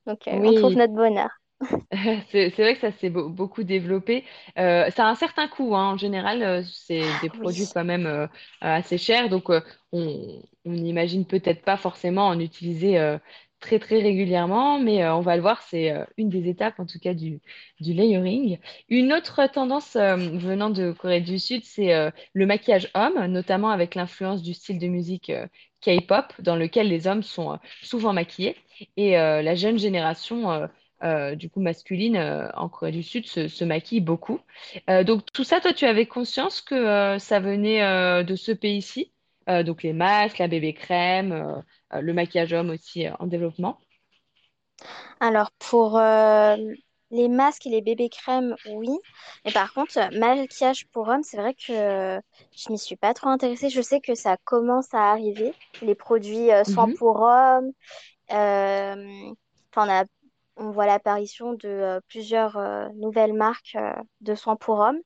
Donc, euh, on trouve Oui, notre bonheur. C'est c'est vrai que ça s'est beau- beaucoup développé. Euh, ça a un certain coût, hein. En général, euh, c'est des produits quand même euh, euh, assez chers, donc euh, on on n'imagine peut-être pas forcément en utiliser euh, très très régulièrement, mais euh, on va le voir, c'est euh, une des étapes en tout cas du, du layering. Une autre tendance euh, venant de Corée du Sud, c'est euh, le maquillage homme, notamment avec l'influence du style de musique euh, K-pop, dans lequel les hommes sont euh, souvent maquillés, et euh, la jeune génération euh, euh, du coup masculine euh, en Corée du Sud se, se maquille beaucoup. Euh, donc tout ça, toi, tu avais conscience que ça venait de ce pays-ci, donc les masques, la bébé crème, le maquillage homme aussi en développement? Alors, pour les masques et les bébés crèmes, oui. Mais par contre, maquillage pour hommes, c'est vrai que je m'y suis pas trop intéressée. Je sais que ça commence à arriver. Les produits soins Mhm. pour hommes. enfin, on a, on voit l'apparition de euh, plusieurs euh, nouvelles marques euh, de soins pour hommes.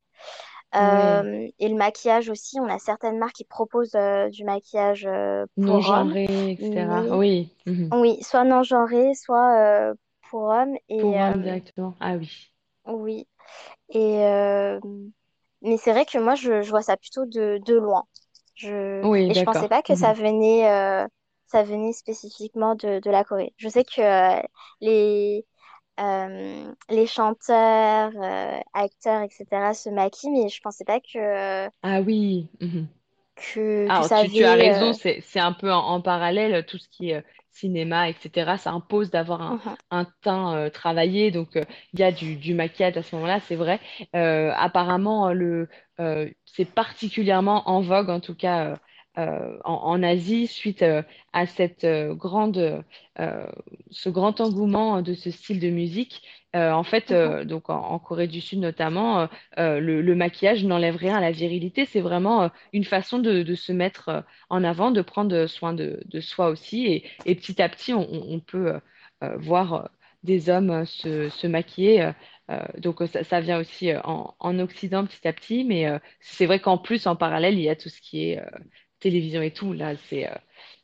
Et le maquillage aussi, on a certaines marques qui proposent euh, du maquillage euh, non pour hommes. genré, etc. Oui, Mhm. oui, soit non genré, soit pour hommes. Et Pour hommes directement. Ah oui. oui. Et mais c'est vrai que moi, je, je vois ça plutôt de, de loin. Je, Oui, et je pensais pas que ça Mhm. venait, ça venait spécifiquement de, de la Corée. Je sais que euh, les, euh, les chanteurs, euh, acteurs, etc. se maquillent, mais je pensais pas que, Ah oui. Mhm. que, que Alors, ça tu, tu as raison, c'est, c'est un peu en, en parallèle, tout ce qui est cinéma, etc. Ça impose d'avoir un, mhm, un teint travaillé, donc il y a du, du maquillage à ce moment-là, c'est vrai. Apparemment, le, c'est particulièrement en vogue, en tout cas en, en Asie, suite euh, à cette euh, grande, euh, ce grand engouement de ce style de musique. Euh, en fait, euh, donc en, en Corée du Sud notamment, euh, euh, le, le maquillage n'enlève rien à la virilité, c'est vraiment euh, une façon de, de se mettre euh, en avant, de prendre soin de, de soi aussi. Et, et petit à petit, on, peut euh, euh, voir euh, des hommes euh, se, se maquiller. euh, euh, donc euh, ça, ça vient aussi euh, en, en Occident petit à petit. Mais euh, c'est vrai qu'en plus, en parallèle, il y a tout ce qui est euh, télévision et tout. Là, c'est euh,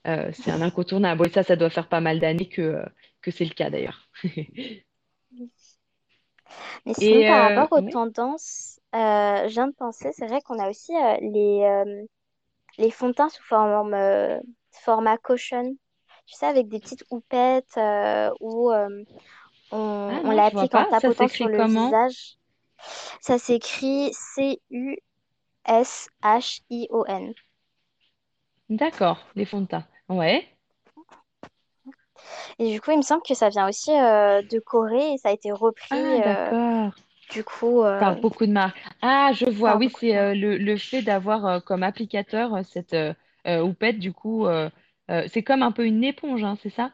euh, c'est un incontournable. Et ça, ça doit faire pas mal d'années que, euh, que c'est le cas d'ailleurs. Mais sinon, Et par rapport aux tendances, je viens de penser, c'est vrai qu'on a aussi les, les fonds de teint sous forme, format caution. Tu sais, avec des petites houppettes euh, où euh, on, Ah on non, l'applique en tapotant sur le visage. Ça s'écrit C-U-S-H-I-O-N. D'accord, les fonds de teint. Ouais. Et du coup, il me semble que ça vient aussi euh, de Corée et ça a été Ah, repris euh, d'accord. du coup Par euh, beaucoup de marques. Ah, je vois. par Oui, c'est le, le fait d'avoir comme applicateur cette houppette, du coup, c'est comme un peu une éponge, hein, c'est ça?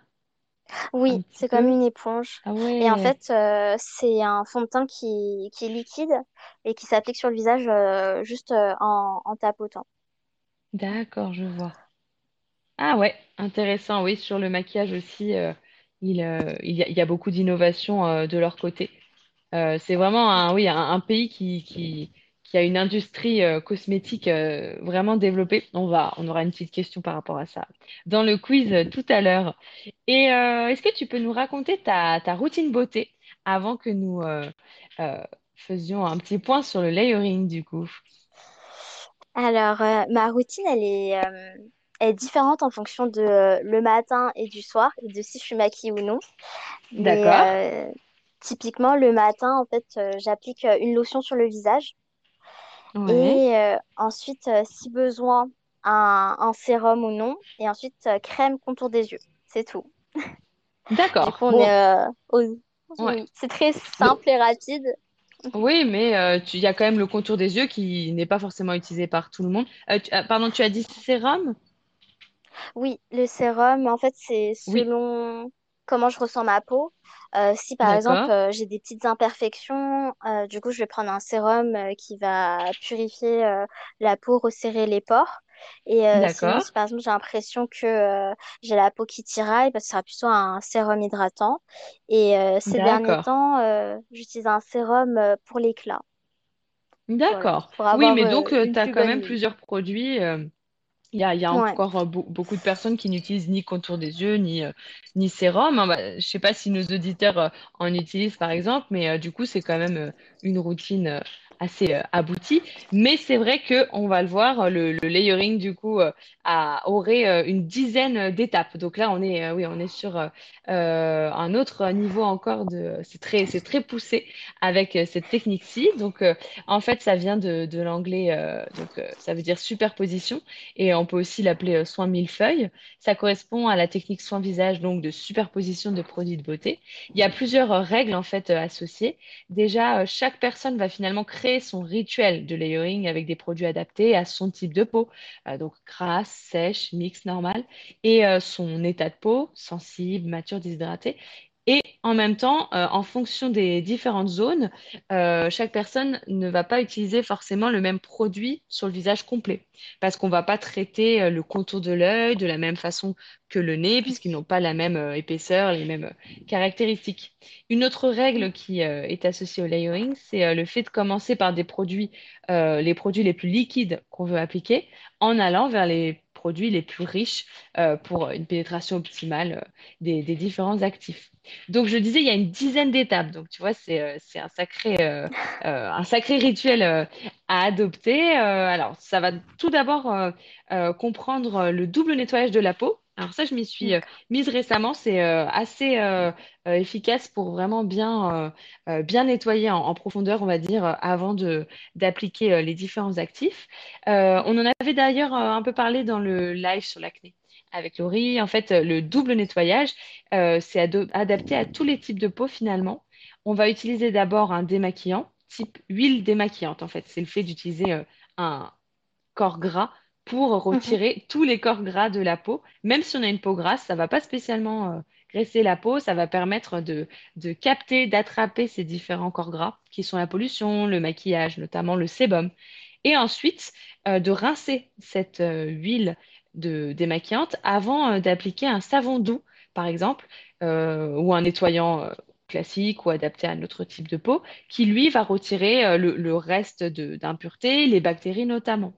Oui, c'est comme une éponge. Ah Et en ouais, fait, c'est un fond de teint qui, qui est liquide et qui s'applique sur le visage juste en, en tapotant. D'accord, je vois. Ah ouais, intéressant, oui, sur le maquillage aussi, euh, il, euh, il y a, beaucoup d'innovations euh, de leur côté. C'est vraiment un, pays qui, a une industrie cosmétique vraiment développée. On va, on aura une petite question par rapport à ça dans le quiz tout à l'heure. Et est-ce que tu peux nous raconter ta, routine beauté avant que nous faisions un petit point sur le layering du coup? Alors, euh, ma routine, elle est, euh, elle est différente en fonction de euh, le matin et du soir et de si je suis maquillée ou non. D'accord. Mais typiquement, le matin, en fait, j'applique une lotion sur le visage Ouais. et ensuite, si besoin, un, un sérum ou non. Et ensuite, crème contour des yeux. C'est tout. Du coup, D'accord. on est Bon, au- ouais. Oui, c'est très simple et rapide. Oui, mais euh, tu- il y a quand même le contour des yeux qui n'est pas forcément utilisé par tout le monde. Euh, tu- ah, pardon, tu as dit sérum? Oui, le sérum, en fait, c'est Oui, selon comment je ressens ma peau. Euh, si par exemple d'accord, euh, j'ai des petites imperfections, euh, du coup je vais prendre un sérum euh, qui va purifier euh, la peau, resserrer les pores. Et euh, sinon, si par exemple j'ai l'impression que euh, j'ai la peau qui tiraille, bah, ce sera plutôt un sérum hydratant. Et euh, ces derniers temps, euh, j'utilise un sérum pour l'éclat, d'accord. Oui, mais donc tu as quand même plusieurs produits. Il y a, il y a Ouais. encore beau- beaucoup de personnes qui n'utilisent ni contour des yeux, ni, ni sérum. hein. Bah, je sais pas si nos auditeurs en utilisent par exemple, mais du coup, c'est quand même une routine assez euh, aboutie. Mais c'est vrai que on va le voir, euh, le, layering du coup euh, a- aurait une dizaine d'étapes. Donc là, on est, oui, on est sur un autre niveau encore de. C'est très, c'est très poussé avec cette technique-ci. Donc en fait, ça vient de, de l'anglais, donc ça veut dire superposition et on peut aussi l'appeler soin millefeuille. Ça correspond à la technique soin visage, donc de superposition de produits de beauté. Il y a plusieurs règles en fait associées. Déjà, chaque personne va finalement créer son rituel de layering avec des produits adaptés à son type de peau, Euh, donc grasse, sèche, mixte, normale, et euh, son état de peau, sensible, mature, déshydratée. Et en même temps, euh, en fonction des différentes zones, euh, chaque personne ne va pas utiliser forcément le même produit sur le visage complet parce qu'on va pas traiter euh, le contour de l'œil de la même façon que le nez, puisqu'ils n'ont pas la même épaisseur, les mêmes caractéristiques. Une autre règle qui euh, est associée au layering, c'est le fait de commencer par des produits, les produits les plus liquides qu'on veut appliquer, en allant vers les les plus riches euh, pour une pénétration optimale euh, des, différents actifs. Donc, je disais, il y a une dizaine d'étapes. Donc, tu vois, c'est euh, un sacré, un sacré rituel à adopter. Alors, ça va tout d'abord comprendre le double nettoyage de la peau. Alors ça, je m'y suis euh, mise récemment. C'est euh, assez euh, efficace pour vraiment bien, bien nettoyer en, en profondeur, on va dire, avant de, d'appliquer les différents actifs. On en avait d'ailleurs un peu parlé dans le live sur l'acné avec Laurie. En fait, le double nettoyage, c'est adapté à tous les types de peau finalement. On va utiliser d'abord un démaquillant type huile démaquillante. En fait, c'est le fait d'utiliser un corps gras pour Mhm. retirer tous les corps gras de la peau. Même si on a une peau grasse, ça va pas spécialement euh, graisser la peau, ça va permettre de, de capter, d'attraper ces différents corps gras qui sont la pollution, le maquillage, notamment le sébum. Et ensuite, euh, de rincer cette euh, huile de démaquillante avant d'appliquer un savon doux, par exemple, ou un nettoyant classique ou adapté à notre type de peau, qui lui va retirer le, le reste d'impuretés, les bactéries notamment.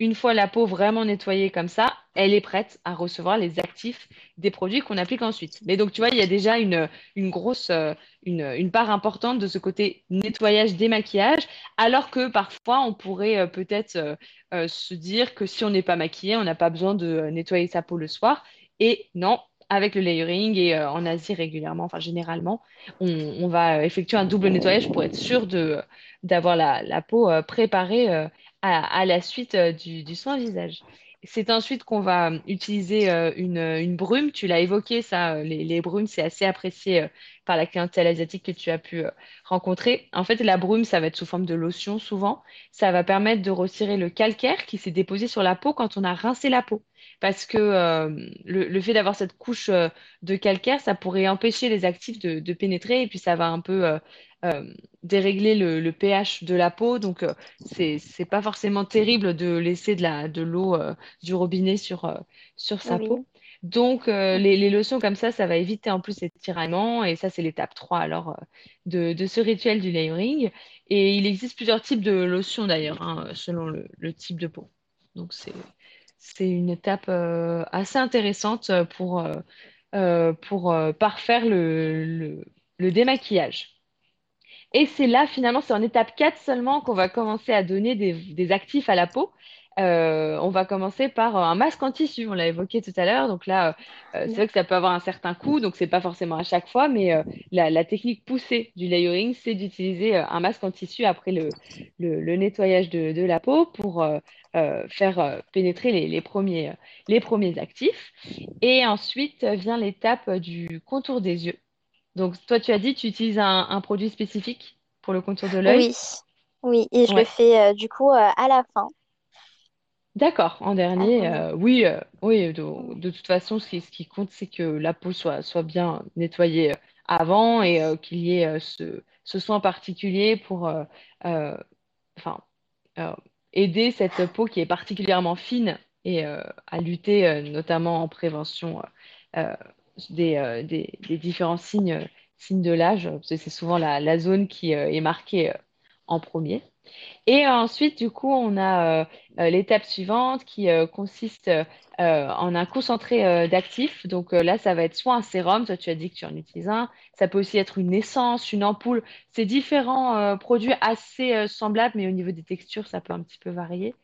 Une fois la peau vraiment nettoyée comme ça, elle est prête à recevoir les actifs des produits qu'on applique ensuite. Mais donc, tu vois, il y a déjà une, une grosse, euh, une, une part importante de ce côté nettoyage, démaquillage, alors que parfois, on pourrait euh, peut-être euh, se dire que si on n'est pas maquillé, on n'a pas besoin de nettoyer sa peau le soir. Et non, avec le layering et en Asie régulièrement, enfin généralement, on, va effectuer un double nettoyage pour être sûr d'avoir la, la peau préparée à, la suite euh, du, soin visage. C'est ensuite qu'on va euh, utiliser euh, une, brume. Tu l'as évoqué, ça, les, brumes, c'est assez apprécié par la clientèle asiatique que tu as pu rencontrer. En fait, la brume, ça va être sous forme de lotion souvent. Ça va permettre de retirer le calcaire qui s'est déposé sur la peau quand on a rincé la peau. Parce que euh, le, le fait d'avoir cette couche euh, de calcaire, ça pourrait empêcher les actifs de, de pénétrer et puis ça va un peu euh, dérégler le, le pH de la peau. Donc, c'est, c'est pas forcément terrible de laisser de la, de l'eau du robinet sur, sur sa Oui. peau. Donc, euh, les, les lotions comme ça, ça va éviter en plus ces tiraillements. Et ça, c'est l'étape 3 alors de, de ce rituel du layering. Et il existe plusieurs types de lotions d'ailleurs, hein, selon le, le type de peau. Donc, c'est, c'est une étape euh, assez intéressante pour, euh, pour euh, parfaire le, démaquillage. Et c'est là, finalement, c'est en étape 4 seulement qu'on va commencer à donner des actifs à la peau. Euh, on va commencer par un masque en tissu. On l'a évoqué tout à l'heure. Donc là, euh, c'est vrai que ça peut avoir un certain coût, donc c'est pas forcément à chaque fois, mais euh, la, la technique poussée du layering, c'est d'utiliser euh, un masque en tissu après le, le, le nettoyage de, de la peau pour euh, euh, faire euh, pénétrer les, les premiers, les premiers actifs. Et ensuite vient l'étape du contour des yeux. Donc toi, tu as dit, tu utilises un, un produit spécifique pour le contour de l'œil? Oui, oui, et je le fais euh, du coup euh, à la fin. D'accord, en dernier, de- euh, oui, euh, oui, de, de toute façon, ce qui, ce qui compte, c'est que la peau soit, soit bien nettoyée euh, avant et euh, qu'il y ait euh, ce, ce soin particulier pour euh, euh, enfin, euh, aider cette peau qui est particulièrement fine et euh, à lutter euh, notamment en prévention euh, euh, des, euh, des, des différents signes, signes de l'âge, parce que c'est souvent la, la zone qui euh, est marquée euh, en premier. Et ensuite, du coup, on a euh, euh, l'étape suivante qui euh, consiste en un concentré d'actifs. Donc là, ça va être soit un sérum, toi tu as dit que tu en utilises un, ça peut aussi être une essence, une ampoule. C'est différents produits assez semblables, mais au niveau des textures, ça peut un petit peu varier.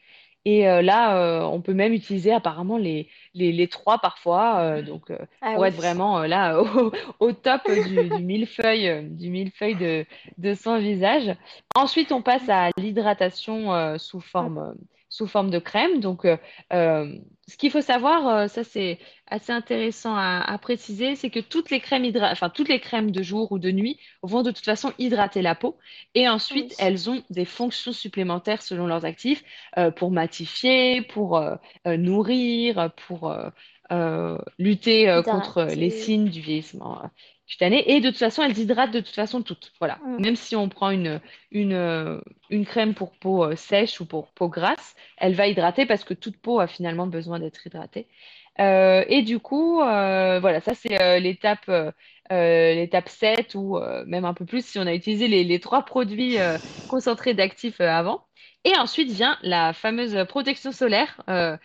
Et euh, là, euh, on peut même utiliser apparemment les, les, les trois parfois, euh, donc euh, Ah pour oui. être vraiment là au, au top du, du millefeuille, du millefeuille de, de son visage. Ensuite, on passe à l'hydratation sous forme, euh, sous forme de crème. Donc, euh, euh, ce qu'il faut savoir, euh, ça c'est assez intéressant à, à préciser, c'est que toutes les crèmes enfin, toutes les crèmes de jour ou de nuit vont de toute façon hydrater la peau. Et ensuite, Oui. elles ont des fonctions supplémentaires selon leurs actifs euh, pour matifier, pour euh, nourrir, pour euh, euh, lutter euh, contre les Hydrater. signes du vieillissement euh, cutané. Et de toute façon, elles hydratent de toute façon toutes. Voilà. Mm. Même si on prend une, une, euh, une crème pour peau euh, sèche ou pour peau grasse, elle va hydrater parce que toute peau a finalement besoin d'être hydratée. Euh, et du coup, euh, voilà, ça c'est euh, l'étape euh, euh, l'étape 7 ou euh, même un peu plus si on a utilisé les, les trois produits euh, concentrés d'actifs euh, avant. Et ensuite vient la fameuse protection solaire. Euh, euh,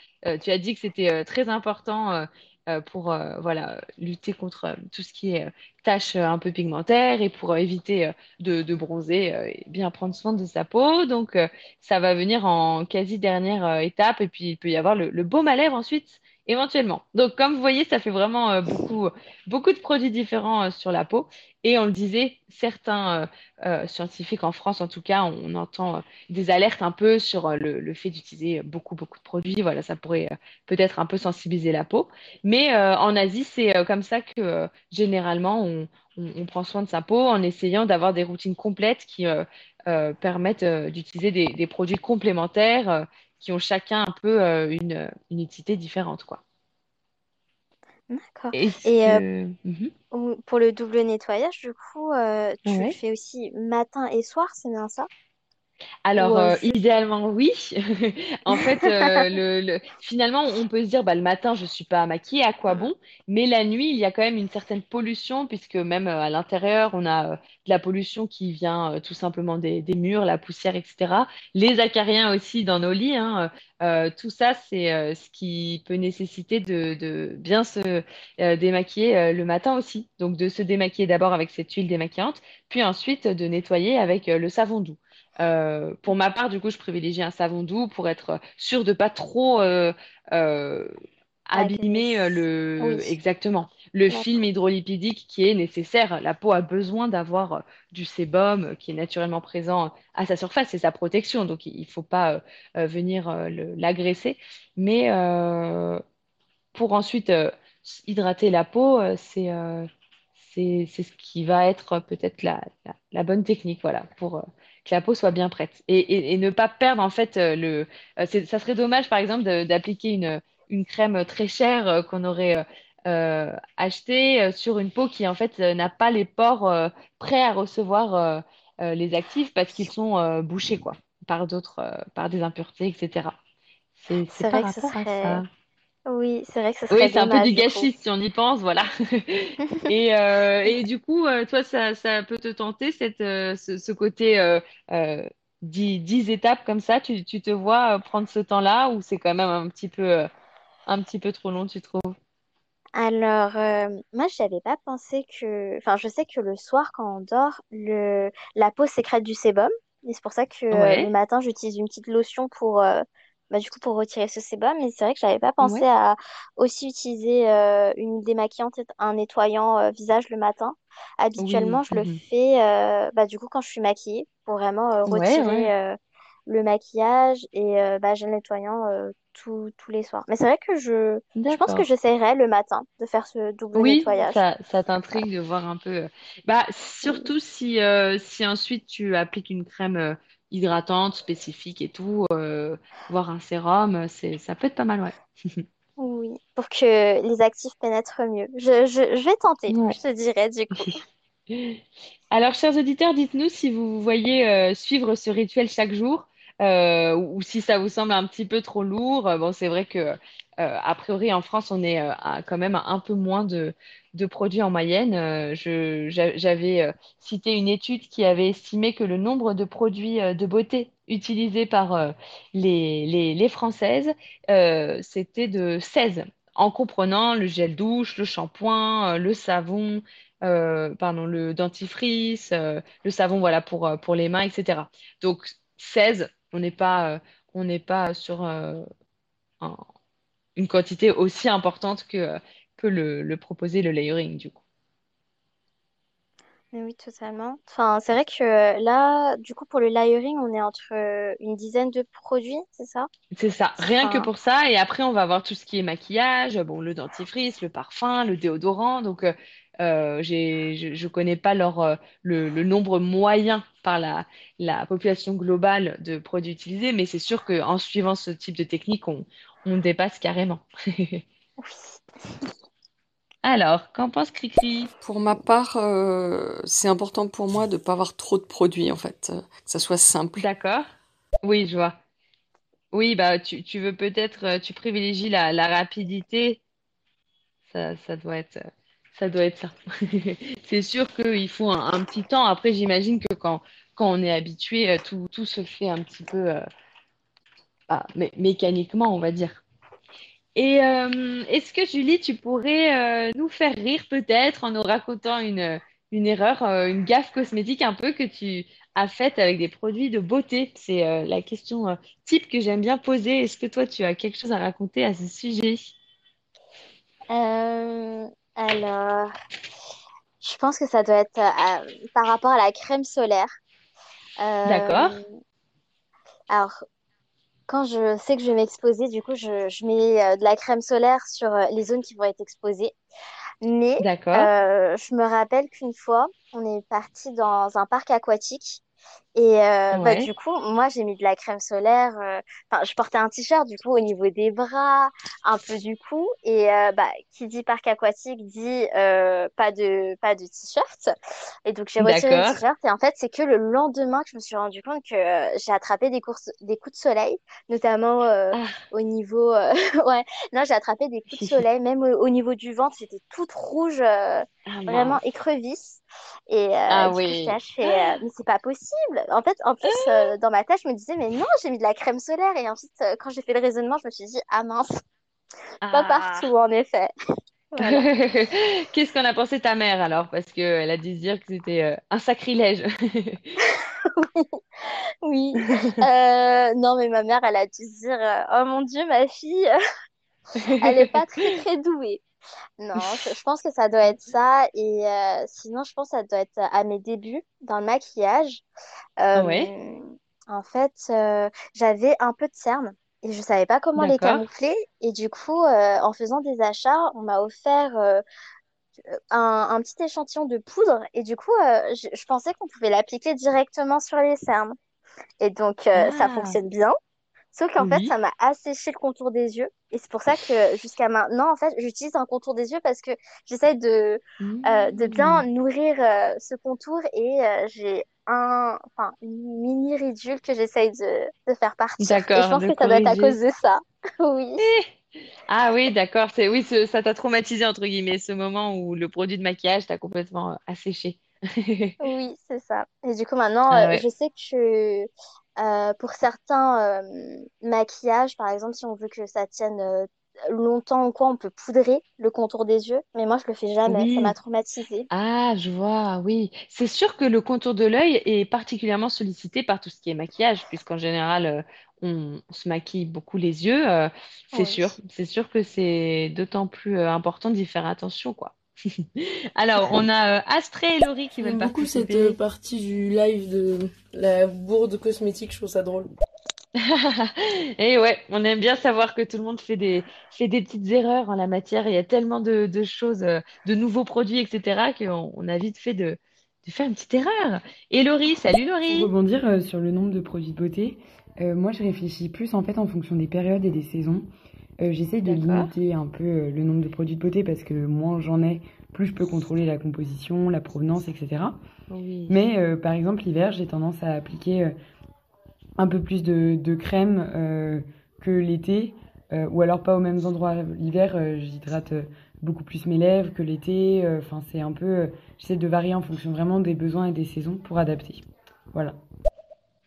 tu as dit que c'était euh, très important euh, euh, pour euh, voilà, lutter contre euh, tout ce qui est euh, taches euh, un peu pigmentaires et pour euh, éviter euh, de, bronzer euh, et bien prendre soin de sa peau. Donc, euh, ça va venir en quasi dernière euh, étape. Et puis, il peut y avoir le, le baume à lèvres ensuite, éventuellement. Donc, comme vous voyez, ça fait vraiment euh, beaucoup, beaucoup de produits différents euh, sur la peau. Et on le disait, certains euh, scientifiques en France, en tout cas, on, entend des alertes un peu sur le, fait d'utiliser beaucoup, beaucoup de produits. Voilà, ça pourrait peut-être un peu sensibiliser la peau. Mais en Asie, c'est comme ça que généralement on, prend soin de sa peau en essayant d'avoir des routines complètes qui permettent d'utiliser des, produits complémentaires qui ont chacun un peu euh, une, une utilité différente, quoi. D'accord. Et euh, que... Mhm. ou- pour le double nettoyage, du coup, euh, tu le fais aussi matin et soir, c'est bien ça? Alors, euh, euh, idéalement, oui. En fait, euh, le, le- finalement, on peut se dire, bah, le matin, je suis pas maquillée, à quoi bon? Mais la nuit, il y a quand même une certaine pollution, puisque même euh, à l'intérieur, on a de la pollution qui vient tout simplement des, des murs, la poussière, etc. Les acariens aussi dans nos lits, hein, tout ça, c'est ce qui peut nécessiter de, de bien se démaquiller le matin aussi. Donc, de se démaquiller d'abord avec cette huile démaquillante, puis ensuite de nettoyer avec le savon doux. Euh, pour ma part, du coup, je privilégie un savon doux pour être sûr de pas trop euh, euh, Abîmer. le Oui, exactement le film hydrolipidique qui est nécessaire. La peau a besoin d'avoir du sébum qui est naturellement présent à sa surface, c'est sa protection, donc il il faut pas venir l'agresser. Mais pour ensuite hydrater la peau, c'est c'est ce qui va être peut-être la, la, la bonne technique, voilà, pour que la peau soit bien prête. Et, et, et ne pas perdre en fait euh, le. euh, ça serait dommage, par exemple, d'appliquer une, une crème très chère euh, qu'on aurait euh, achetée sur une peau qui en fait n'a pas les pores euh, prêts à recevoir euh, les actifs parce qu'ils sont bouchés quoi, par d'autres, par des impuretés, etc. C'est par vrai que ce rapport à serait... ça. Oui, c'est vrai que Oui, serait c'est un peu du gâchis si on y pense, voilà. Et, euh, et du coup, euh, toi, ça, ça peut te tenter cette, euh, ce, ce côté euh, euh, dix, dix étapes comme ça, tu, tu te vois prendre ce temps-là ou c'est quand même un petit peu, un petit peu trop long, tu trouves? Alors, euh, moi, je n'avais pas pensé que... Enfin, je sais que le soir, quand on dort, le... la peau sécrète du sébum. Et c'est pour ça que le matin, j'utilise une petite lotion pour, bah, du coup, pour retirer ce sébum. Mais c'est vrai que j'avais pas pensé Ouais. à aussi utiliser euh, une démaquillante, un nettoyant euh, visage le matin. Oui. Habituellement, je le mhm. fais euh, bah, du coup quand je suis maquillée pour vraiment Ouais, retirer ouais. le maquillage et bah, j'ai le nettoyant tous tous les soirs. Mais c'est vrai que je, je pense que D'accord. j'essayerai le matin de faire ce double Oui, nettoyage. ça, ça t'intrigue de voir un peu. Bah, surtout si, euh, si ensuite tu appliques une crème hydratante spécifique et tout, euh, voire un sérum, c'est, ça peut être pas mal, ouais. Oui, pour que les actifs pénètrent mieux. Je, je, je vais tenter, Ouais. je te dirai du coup. Alors, chers auditeurs, dites-nous si vous voyez euh, suivre ce rituel chaque jour euh, ou, ou si ça vous semble un petit peu trop lourd. Bon, c'est vrai que, a priori, en France, on est euh, quand même un peu moins de, produits en moyenne. Euh, j'avais euh, cité une étude qui avait estimé que le nombre de produits euh, de beauté utilisés par euh, les, Françaises, euh, c'était de 16, en comprenant le gel douche, le shampoing, euh, le savon euh, pardon, le dentifrice, euh, le savon, voilà, pour, euh, pour les mains, etc. Donc, 16, on n'est pas, euh, on n'est pas sur euh, un- une quantité aussi importante que, que le, le proposer le layering, du coup. Oui, totalement. Enfin, c'est vrai que euh, là, du coup, pour le layering, on est entre euh, une dizaine de produits, c'est ça? C'est ça, rien que Enfin, pour ça. Et après, on va avoir tout ce qui est maquillage, bon, le dentifrice, le parfum, le déodorant. Donc, euh, euh, j'ai, je, je connais pas leur, euh, le, le nombre moyen par la, la population globale de produits utilisés, mais c'est sûr qu'en suivant ce type de technique, on, on dépasse carrément. Alors, qu'en pense Cricri? Pour ma part, euh, c'est important pour moi de pas avoir trop de produits en fait, euh, que ça soit simple. D'accord? Oui, je vois. Oui, bah, tu, tu veux peut-être, euh, tu privilégies la, la rapidité Ça, ça doit être, ça doit être ça. C'est sûr qu'il faut un, un petit temps. Après, j'imagine que quand, quand on est habitué, tout, tout se fait un petit peu ah, mé- mécaniquement, on va dire. Et euh, est-ce que Julie, tu pourrais euh, nous faire rire peut-être en nous racontant une, une erreur, euh, une gaffe cosmétique un peu que tu as faite avec des produits de beauté? C'est la question type que j'aime bien poser. Est-ce que toi, tu as quelque chose à raconter à ce sujet? Alors, je pense que ça doit être par rapport à la crème solaire. D'accord, alors, quand je sais que je vais m'exposer, du coup, je, je mets euh, de la crème solaire sur euh, les zones qui vont être exposées. Mais euh, je me rappelle qu'une fois, on est parti dans un parc aquatique. Et euh, bah, du coup, moi, j'ai mis de la crème solaire. euh, Enfin, je portais un t-shirt, du coup, au niveau des bras, un peu du cou. Et euh, bah, qui dit parc aquatique dit pas de, pas de t-shirt. Et donc, j'ai retiré le t-shirt. Et en fait, c'est que le lendemain que je me suis rendu compte que j'ai attrapé des courses, des coups de soleil, notamment Ah. au niveau. Ouais, non, j'ai attrapé des coups de soleil, même au, au niveau du ventre, c'était toute rouge, Ah vraiment écrevisse. Et euh, Ah du coup, oui. je fais, euh, mais c'est pas possible. En fait, en plus, euh, dans ma tête, je me disais, mais non, j'ai mis de la crème solaire. Et ensuite, euh, quand j'ai fait le raisonnement, je me suis dit, ah mince, pas Ah. partout, en effet. Voilà. Qu'est-ce qu'en a pensé ta mère alors? Parce qu'elle a dû se dire que c'était euh, un sacrilège. Oui. Euh, non, mais ma mère, elle a dû se dire, oh mon Dieu, ma fille, elle est pas très, très douée. Non, je, pense que ça doit être ça. Et euh, sinon, je pense que ça doit être à mes débuts dans le maquillage. Ouais, Euh, en fait, euh, j'avais un peu de cerne et je savais pas comment les camoufler. Et du coup, euh, en faisant des achats, on m'a offert un, un petit échantillon de poudre. Et du coup, je, je pensais qu'on pouvait l'appliquer directement sur les cernes. Et donc, ça Ah, fonctionne bien. Sauf qu'en fait, ça oui. m'a asséché le contour des yeux. Et c'est pour ça que jusqu'à maintenant, en fait, j'utilise un contour des yeux parce que j'essaie de, euh, de bien Hmm. nourrir euh, ce contour et euh, j'ai un, enfin, une mini ridule que j'essaye de, de faire partir. Et je D'accord, pense que ça doit être à cause de ça. Oui, Ah oui, d'accord. C'est oui, ce- ça t'a traumatisé entre guillemets, ce moment où le produit de maquillage t'a complètement asséché. oui, c'est ça. Et du coup, maintenant, Ah euh, je sais que euh, pour certains euh, maquillages, par exemple, si on veut que ça tienne euh, longtemps ou quoi, on peut poudrer le contour des yeux. Mais moi, je le fais jamais. Ça m'a traumatisée. Ah, je vois, oui. C'est sûr que le contour de l'œil est particulièrement sollicité par tout ce qui est maquillage, puisqu'en général, on se maquille beaucoup les yeux, c'est Oui. sûr. C'est sûr que c'est d'autant plus important d'y faire attention, quoi. Alors, on a euh, Astrée et Laurie qui veulent J'aime beaucoup cette euh, partie du live de la bourde cosmétique, je trouve ça drôle. Et ouais, on aime bien savoir que tout le monde fait des, fait des petites erreurs en la matière. Il y a tellement de, de choses, euh, de nouveaux produits, etc., qu'on on a vite fait de, de faire une petite erreur. Et Laurie, salut Pour Laurie! rebondir euh, sur le nombre de produits de beauté, euh, moi je réfléchis plus en fait en fonction des périodes et des saisons. Euh, j'essaye de limiter un peu euh, le nombre de produits de beauté parce que moins j'en ai, plus je peux contrôler la composition, la provenance, etc. Oui. Mais euh, par exemple l'hiver, j'ai tendance à appliquer euh, un peu plus de, de crème que l'été, ou alors pas aux mêmes endroits. L'hiver, j'hydrate beaucoup plus mes lèvres que l'été. Enfin, c'est un peu, j'essaie de varier en fonction vraiment des besoins et des saisons pour adapter. Voilà.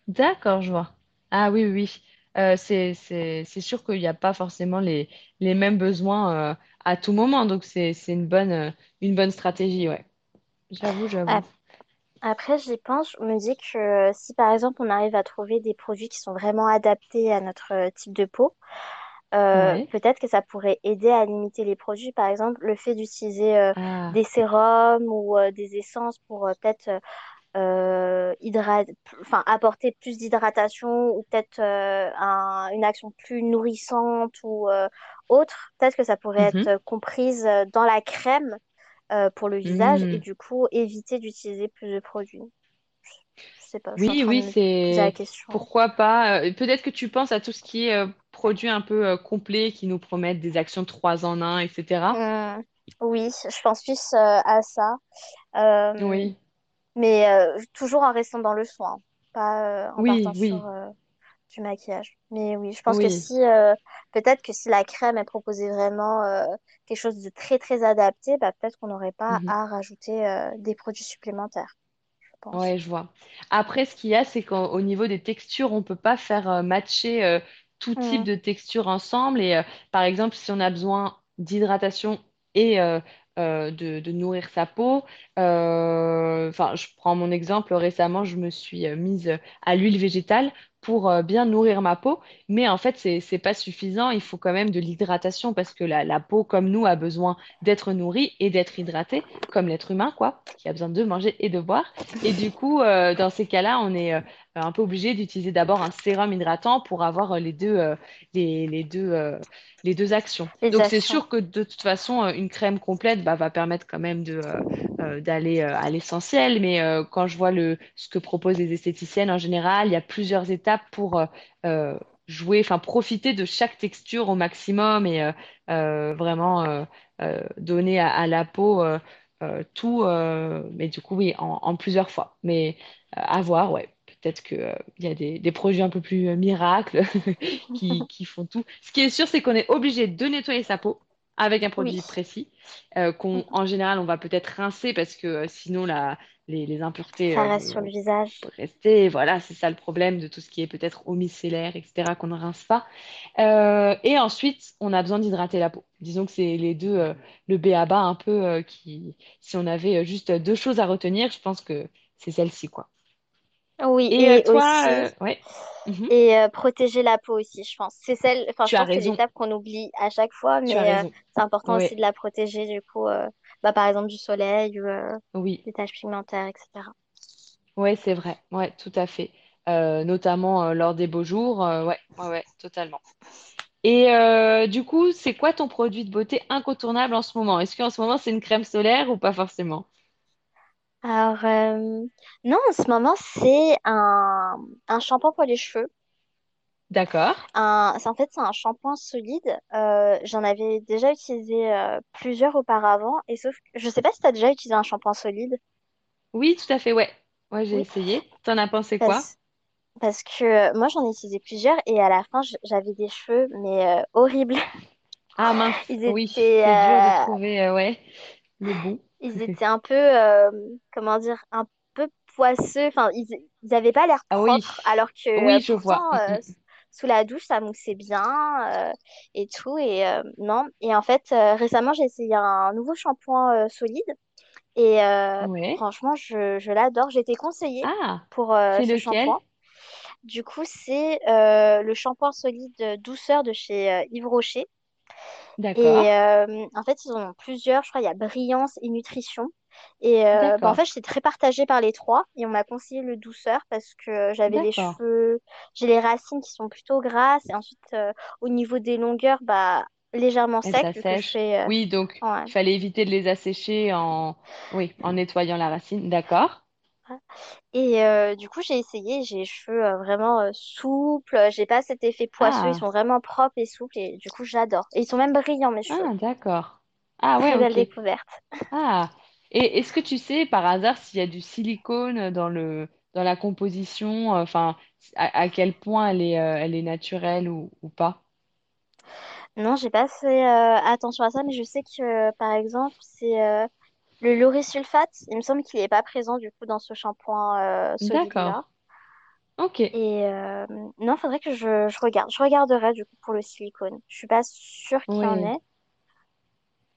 D'accord, je vois. Ah oui, oui, oui. Euh, c'est, c'est, c'est sûr qu'il n'y a pas forcément les, les mêmes besoins euh, à tout moment, donc c'est, c'est une bonne, euh, une bonne stratégie, ouais. J'avoue, j'avoue. Ap- Après, j'y pense, je me dis que si par exemple on arrive à trouver des produits qui sont vraiment adaptés à notre euh, type de peau, euh, Ouais. peut-être que ça pourrait aider à limiter les produits. Par exemple, le fait d'utiliser euh, Ah, des sérums ou euh, des essences pour euh, peut-être euh, euh, enfin, apporter plus d'hydratation ou peut-être euh, un- une action plus nourrissante ou euh, autre, peut-être que ça pourrait mhm. être comprise euh, dans la crème pour le visage et Mm. du coup éviter d'utiliser plus de produits. Je, sais pas, je Oui, oui, c'est question. pourquoi pas. Peut-être que tu penses à tout ce qui est produits un peu complets qui nous promettent des actions trois en un, etc. Hum, oui, je pense plus à ça. Oui, mais euh, toujours en restant dans le soin, pas euh, en oui, partant sur euh, du maquillage. Mais oui, je pense que si, peut-être que si la crème est proposée vraiment quelque chose de très très adapté, bah, peut-être qu'on n'aurait pas Mhm. à rajouter des produits supplémentaires, je pense. Ouais, je vois. Après, ce qu'il y a, c'est qu'au au niveau des textures, on peut pas faire matcher tout type Hum, de texture ensemble. Et par exemple, si on a besoin d'hydratation et euh, euh, de, de nourrir sa peau, euh, enfin, je prends mon exemple. Récemment, je me suis euh, mise à l'huile végétale pour bien nourrir ma peau. Mais en fait, c'est, c'est pas suffisant. Il faut quand même de l'hydratation parce que la, la peau, comme nous, a besoin d'être nourrie et d'être hydratée, comme l'être humain, quoi, qui a besoin de manger et de boire. Et du coup, dans ces cas-là, on est un peu obligé d'utiliser d'abord un sérum hydratant pour avoir euh, les deux, euh, les, les deux, euh, les deux actions. Les Donc, c'est sûr que de toute façon, une crème complète bah, va permettre quand même de, d'aller à l'essentiel. Mais quand je vois le, ce que proposent les esthéticiennes en général, il y a plusieurs étapes pour jouer, enfin profiter de chaque texture au maximum et euh, euh, vraiment euh, donner à, à la peau. tout, mais du coup, oui, en, en plusieurs fois. Mais à voir, ouais. Peut-être qu'il y a des, des produits un peu plus euh, miracles qui, qui font tout. Ce qui est sûr, c'est qu'on est obligé de nettoyer sa peau avec un Oui. produit précis, euh, qu'on, Mhm. en général, on va peut-être rincer parce que euh, sinon, la, les, les impuretés Ça euh, reste sur le visage. rester. Voilà, c'est ça le problème de tout ce qui est peut-être eau micellaire, etc., qu'on ne rince pas. Euh, et ensuite, on a besoin d'hydrater la peau. Disons que c'est les deux, euh, le b a-ba un peu euh, qui, si on avait euh, juste deux choses à retenir, je pense que c'est celle-ci, quoi. Oui, Et euh, et toi, aussi, euh, ouais, mhm, et euh, protéger la peau aussi, je pense. C'est celle, enfin, je pense que c'est l'étape qu'on oublie à chaque fois, mais euh, c'est important aussi de la protéger, du coup, euh, bah, par exemple, du soleil ou euh, oui, des taches pigmentaires, etc. ouais, c'est vrai, ouais, tout à fait. Euh, notamment euh, lors des beaux jours, euh, ouais, ouais, ouais, totalement. Et euh, du coup, c'est quoi ton produit de beauté incontournable en ce moment? Est-ce qu'en ce moment, c'est une crème solaire ou pas forcément? Alors, euh, non, en ce moment, c'est un, un shampoing pour les cheveux. D'accord. Un, c'est- en fait, c'est un shampoing solide. Euh, j'en avais déjà utilisé euh, plusieurs auparavant, et sauf que je sais pas si tu as déjà utilisé un shampoing solide. Oui, tout à fait, ouais. Ouais, j'ai Oui, essayé. T'en as pensé quoi? parce, parce que euh, moi, j'en ai utilisé plusieurs, et à la fin, j'avais des cheveux, mais euh, horribles. Ah mince, Ils oui, étaient, c'est dur de euh, trouver, euh, ouais, le bon. Ils étaient un peu, euh, comment dire, un peu poisseux. Enfin, ils, ils avaient pas l'air Ah oui, propres, alors que oui, je vois. pourtant, euh, sous la douche, ça moussait bien euh, et tout. Et euh, non. Et en fait, récemment, j'ai essayé un nouveau shampoing solide et Ouais. franchement, je, je l'adore. J'ai été conseillée Ah, pour ce shampoing. du coup, c'est le shampoing solide douceur de chez Yves Rocher. Et D'accord, euh, en fait, ils en ont plusieurs. Je crois il y a Brillance et Nutrition. Et euh, bah, en fait, j'étais très partagée par les trois. Et on m'a conseillé le douceur parce que j'avais les cheveux, j'ai les racines qui sont plutôt grasses. Et ensuite, euh, au niveau des longueurs, bah, légèrement Et sec, ça vu que je sèche. fais. Oui, donc ouais. il fallait éviter de les assécher en, oui, en nettoyant la racine. D'accord. Et euh, du coup, j'ai essayé. J'ai les cheveux euh, vraiment euh, souples. J'ai pas cet effet poisseux. Ils Ah, sont vraiment propres et souples. Et du coup, j'adore. Et ils sont même brillants, mes cheveux. ah, d'accord. Ah ouais, Très belle ok. découverte. Ah. Et est-ce que tu sais par hasard s'il y a du silicone dans le, dans la composition, euh, enfin, à, à quel point elle est, euh, elle est naturelle ou, ou pas? Non, j'ai pas fait euh, attention à ça, mais je sais que, par exemple, c'est euh, le laurysulfate. Il me semble qu'il n'est pas présent, du coup, dans ce shampoing euh. D'accord. Ok. Et euh, non, faudrait que je, je regarde. Je regarderai, du coup, pour le silicone. Je suis pas sûre qu'il y en ait,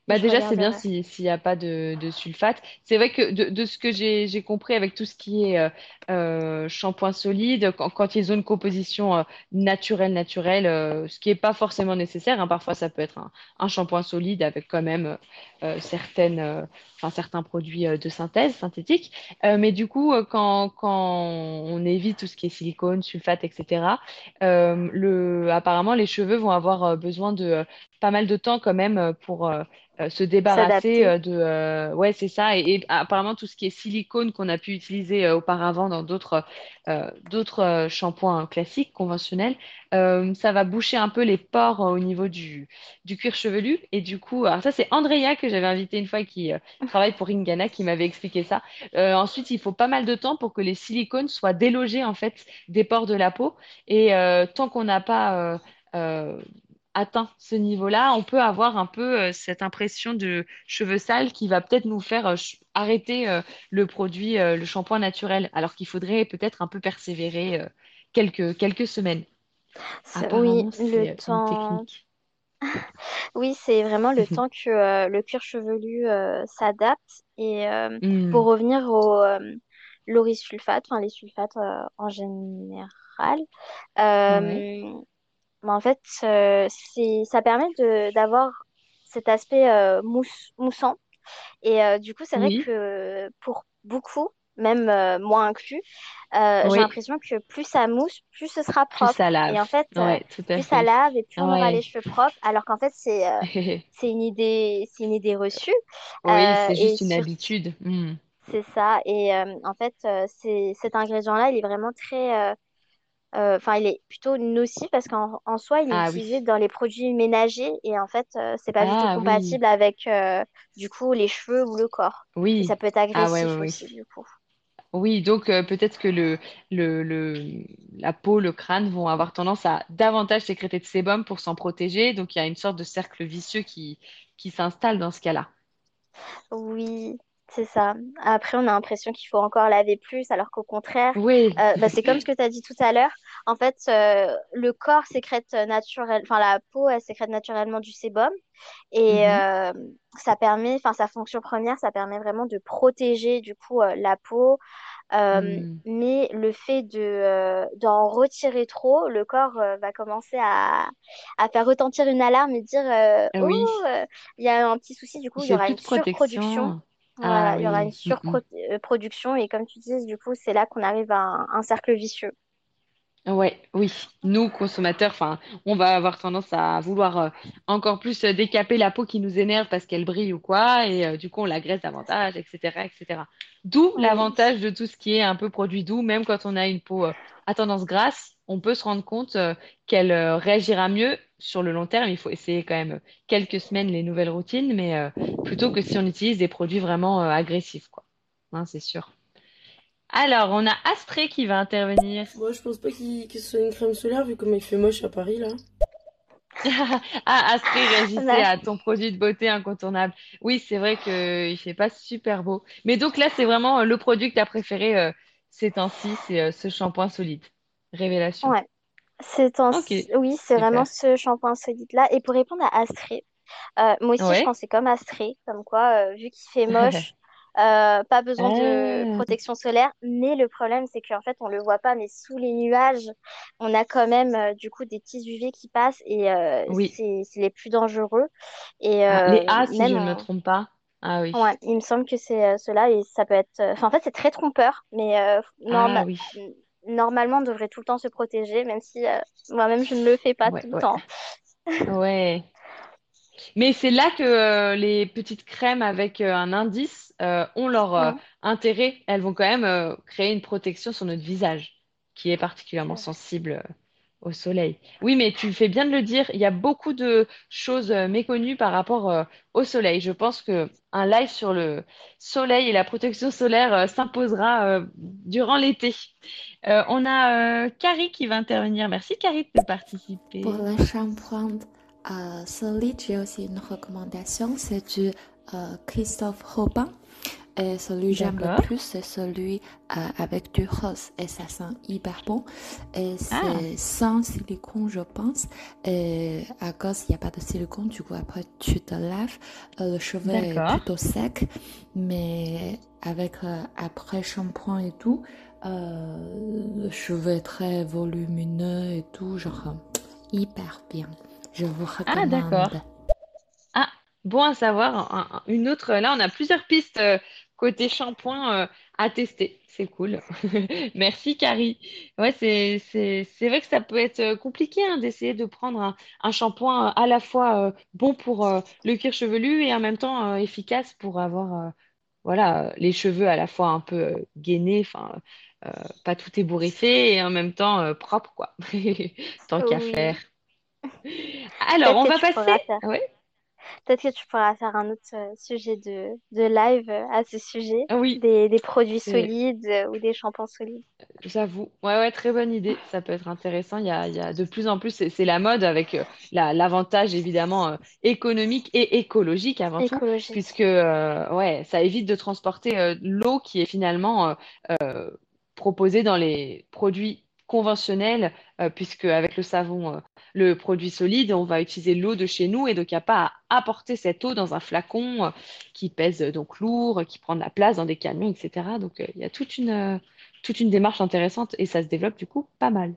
Bah déjà, c'est bien s'il n'y a pas de, de sulfate. C'est vrai que de, de ce que j'ai compris avec tout ce qui est euh, euh, shampoing solide, quand, quand ils ont une composition euh, naturelle, naturelle, euh, ce qui n'est pas forcément nécessaire, hein, parfois ça peut être un, un shampoing solide avec quand même certaines, enfin, certains produits de synthèse synthétiques. Mais du coup, quand, quand on évite tout ce qui est silicone, sulfate, etc., le, apparemment les cheveux vont avoir besoin de pas mal de temps quand même euh, pour... euh, euh, se débarrasser de ouais c'est ça. Et, et apparemment tout ce qui est silicone qu'on a pu utiliser auparavant dans d'autres d'autres shampoings classiques conventionnels ça va boucher un peu les pores au niveau du du cuir chevelu. Et du coup alors ça c'est Andrea que j'avais invité une fois qui travaille pour Ringana qui m'avait expliqué ça. Ensuite il faut pas mal de temps pour que les silicones soient délogés en fait des pores de la peau. Et tant qu'on n'a pas euh, atteint ce niveau-là, on peut avoir un peu euh, cette impression de cheveux sales qui va peut-être nous faire euh, arrêter euh, le produit, le shampoing naturel, alors qu'il faudrait peut-être un peu persévérer quelques, quelques semaines. Oui, le c'est une temps. technique. Oui, c'est vraiment le temps que le cuir chevelu s'adapte. Et euh, pour Hmm, revenir au laurysulfate, enfin les sulfates en général. Bah, en fait, euh, ça permet d'avoir cet aspect euh, mousse, moussant. Et euh, du coup, c'est vrai que pour beaucoup, même euh, moi inclus, euh, j'ai l'impression que plus ça mousse, plus ce sera Plus ça propre. Et en fait, Ouais, tout à plus ça lave et plus on aura les cheveux propres. Alors qu'en fait, c'est c'est une idée, c'est une idée reçue. Oui, c'est juste une habitude. Hmm. c'est ça. Et en fait, c'est cet ingrédient-là, il est vraiment très, enfin, il est plutôt nocif parce qu'en en soi, il est Ah oui. utilisé dans les produits ménagers et en fait, euh, c'est pas du tout Ah oui. compatible avec euh, du coup les cheveux ou le corps. Et ça Oui. peut être Ah ouais, ouais, agressif aussi oui. du coup. Oui, donc euh, peut-être que le, le, le, la peau, le crâne vont avoir tendance à davantage sécréter de sébum pour s'en protéger. Donc il y a une sorte de cercle vicieux qui, qui s'installe dans ce cas-là. Oui, c'est ça. Après, on a l'impression qu'il faut encore laver plus, alors qu'au contraire, Oui, euh, bah, c'est comme ce que tu as dit tout à l'heure. En fait, euh, le corps sécrète naturel, enfin la peau, elle sécrète naturellement du sébum et Mhm. euh, ça permet, enfin sa fonction première, ça permet vraiment de protéger du coup la peau. Mm. mais le fait de d'en retirer trop, le corps va commencer à, à faire retentir une alarme et dire euh, Oh, Oui, il y a un petit souci, du coup, il y aura une surproduction. Ah il y aura une oui. Mm, mm. surproduction et comme tu dis, du coup, c'est là qu'on arrive à un, un cercle vicieux. Ouais, oui. Nous, consommateurs, enfin, on va avoir tendance à vouloir euh, encore plus euh, décaper la peau qui nous énerve parce qu'elle brille ou quoi, et euh, du coup, on l'agresse davantage, etc., etc. D'où Oui, l'avantage de tout ce qui est un peu produit doux, même quand on a une peau euh, à tendance grasse, on peut se rendre compte euh, qu'elle euh, réagira mieux sur le long terme. Il faut essayer quand même quelques semaines les nouvelles routines, mais euh, plutôt que si on utilise des produits vraiment euh, agressifs, quoi. Hein, c'est sûr. Alors, on a Astrée qui va intervenir. Moi, je pense pas qu'il que ce soit une crème solaire, vu comme il fait moche à Paris, là. Ah, Astrid on réagissait a- à ton produit de beauté incontournable. Oui, c'est vrai qu'il fait pas super beau. Mais donc là, c'est vraiment euh, le produit que tu as préféré euh, ces temps-ci, c'est euh, ce shampoing solide. Révélation. ouais. C'est. Ok, Oui, c'est vraiment ce shampoing solide-là. Et pour répondre à Astrée, euh, moi aussi, je Ouais. pensais comme Astrée, comme quoi, euh, vu qu'il fait moche, Euh, pas besoin de Ah, protection solaire, mais le problème, c'est qu'en fait, on le voit pas, mais sous les nuages, on a quand même du coup des petits UV qui passent et oui. c'est les plus dangereux. Et Ah, les A, si je ne me trompe pas. Ah oui. ouais, il me semble que c'est cela et ça peut être. Enfin, en fait, c'est très trompeur, mais euh, Ah norma- oui. Normalement, on devrait tout le temps se protéger, même si euh, moi-même, je ne le fais pas Ouais, tout le ouais. temps. Ouais. Mais c'est là que euh, les petites crèmes avec euh, un indice ont leur intérêt. Elles vont quand même créer une protection sur notre visage, qui est particulièrement sensible au soleil. Oui, mais tu fais bien de le dire, il y a beaucoup de choses euh, méconnues par rapport euh, au soleil. Je pense que un live sur le soleil et la protection solaire euh, s'imposera durant l'été. On a Carrie qui va intervenir. Merci Carrie de Pour participer. le shampoing euh, solide, j'ai aussi une recommandation, c'est du Christophe Robin. Et celui que j'aime le D'accord. plus, c'est celui euh, avec du rose. Et ça sent hyper bon. Et Ah, c'est sans silicone, je pense. Et à cause, il n'y a pas de silicone, du coup, après, tu te laves. Euh, le cheveu est d'accord. plutôt sec. Mais avec euh, après shampoing et tout, le cheveu est très volumineux et tout, genre hyper bien. Je vous Ah, d'accord. recommande. Ah, bon à savoir. Un- un- une autre, là, on a plusieurs pistes côté shampoing euh, à tester. C'est cool. Merci, Carrie. Ouais, c'est, c'est, c'est vrai que ça peut être euh, compliqué hein, d'essayer de prendre un, un shampoing euh, à la fois euh, bon pour euh, le cuir chevelu et en même temps efficace pour avoir voilà, les cheveux à la fois un peu gainés, enfin, pas tout ébouriffé et en même temps propre, quoi. Tant qu'à faire. Alors, Peut-être on va passer. Ouais, Peut-être que tu pourras faire un autre euh, sujet de, de live euh, à ce sujet, oui, des, des produits solides euh, ou des shampoings solides. J'avoue, ouais, ouais, très bonne idée. Ça peut être intéressant. Il y a, il y a de plus en plus, c'est la mode avec la, l'avantage évidemment euh, économique et écologique avant tout, Écologique. puisque euh, ouais, ça évite de transporter euh, l'eau qui est finalement proposée dans les produits conventionnels, euh, puisque avec le savon, euh, le produit solide, on va utiliser l'eau de chez nous et donc il n'y a pas à apporter cette eau dans un flacon euh, qui pèse euh, donc lourd, qui prend de la place dans des camions, etc. Donc il y a toute une toute une démarche intéressante et ça se développe du coup pas mal.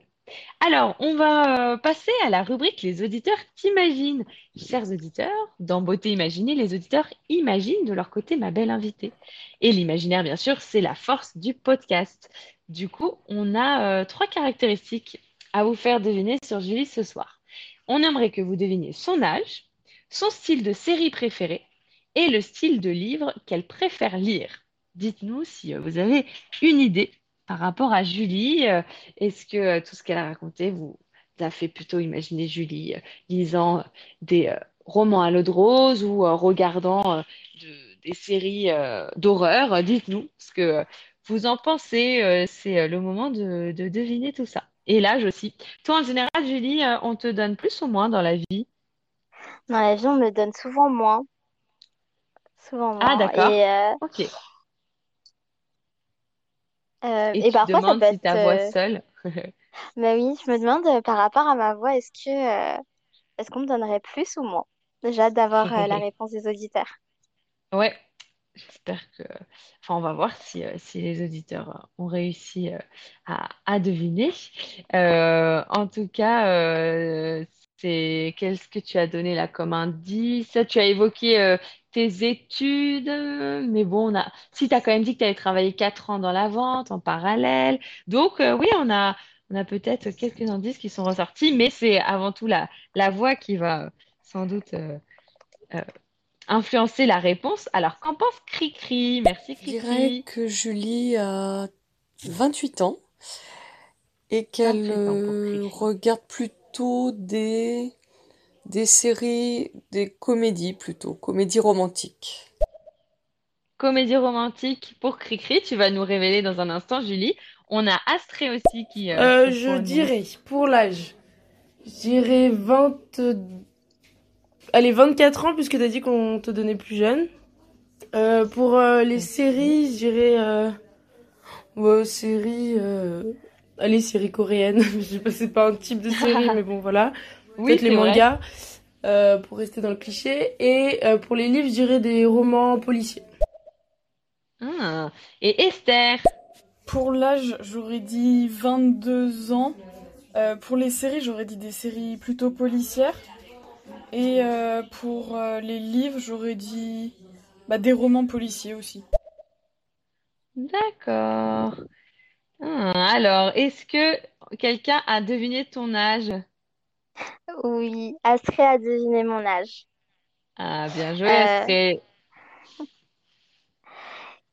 Alors, on va euh, passer à la rubrique Les auditeurs t'imaginent. Chers auditeurs, dans Beauté imaginée, les auditeurs imaginent de leur côté ma belle invitée. Et l'imaginaire, bien sûr, c'est la force du podcast. Du coup, on a euh, trois caractéristiques à vous faire deviner sur Julie ce soir. On aimerait que vous deviniez son âge, son style de série préférée et le style de livre qu'elle préfère lire. Dites-nous si euh, vous avez une idée par rapport à Julie. euh, Est-ce que euh, tout ce qu'elle a raconté vous a fait plutôt imaginer Julie euh, lisant des romans à l'eau de rose ou regardant de- des séries d'horreur? Dites-nous ce que vous en pensez. C'est le moment de, de deviner tout ça. Et l'âge aussi. Toi, en général, Julie, on te donne plus ou moins dans la vie? Dans la vie, on me donne souvent moins. Souvent Ah, moins. d'accord. Et, euh, Ok. Euh, Et et tu parfois, ça demandes peut si être. ta voix euh, seule. Bah oui, je me demande euh, par rapport à ma voix, est-ce que est-ce qu'on me donnerait plus ou moins? J'ai hâte d'avoir la réponse des auditeurs. Ouais, j'espère que... Enfin, on va voir si, si les auditeurs ont réussi à, à deviner. Euh, en tout cas, euh. Qu'est-ce que tu as donné là comme indice? Tu as évoqué euh, tes études, mais bon, on a... si tu as quand même dit que tu avais travaillé 4 ans dans la vente en parallèle. Donc, euh, oui, on a, on a peut-être quelques indices qui sont ressortis, mais c'est avant tout la, la voix qui va euh, sans doute... influencer la réponse. Alors, qu'en pense Cricri? Merci Je dirais Cricri. que Julie a 28 ans et qu'elle 28 ans pour Cricri. regarde plutôt des, des séries, des comédies plutôt, comédies romantiques. Comédie romantique pour Cricri. Tu vas nous révéler dans un instant, Julie. On a Astrée aussi qui euh, Euh, je dirais, pour l'âge, je dirais 20... Allez, 24 ans, puisque t'as dit qu'on te donnait plus jeune. Euh, pour euh, les séries, je dirais... Euh... ouais, séries... Allez, séries coréennes. je sais pas, c'est pas un type de série, mais bon, voilà. Oui, Peut-être les mangas, euh, pour rester dans le cliché. Et euh, pour les livres, je dirais des romans policiers. Ah. Et Esther? Pour l'âge, j'aurais dit 22 ans. Euh, pour les séries, j'aurais dit des séries plutôt policières. Et euh, pour euh, les livres, j'aurais dit bah, des romans policiers aussi. D'accord. Ah, alors, est-ce que quelqu'un a deviné ton âge? Oui, Astrid a deviné mon âge. Ah, bien joué, Euh, Astrid.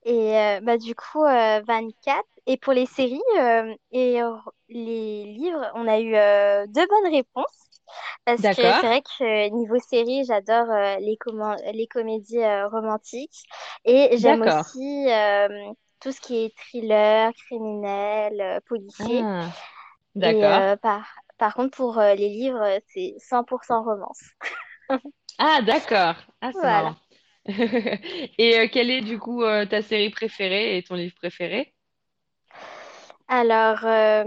et euh, bah, du coup, euh, 24. Et pour les séries euh, et euh, les livres, on a eu euh, deux bonnes réponses. Parce que c'est D'accord, vrai que niveau série, j'adore euh, les, commen- les comédies euh, romantiques. Et j'aime d'accord. aussi euh, tout ce qui est thriller, criminel, euh, policier. Ah, d'accord. euh, par, par contre, pour euh, les livres, c'est 100% romance. Ah, d'accord. Ah, c'est Voilà. Et euh, quelle est du coup euh, ta série préférée et ton livre préféré? Alors, euh,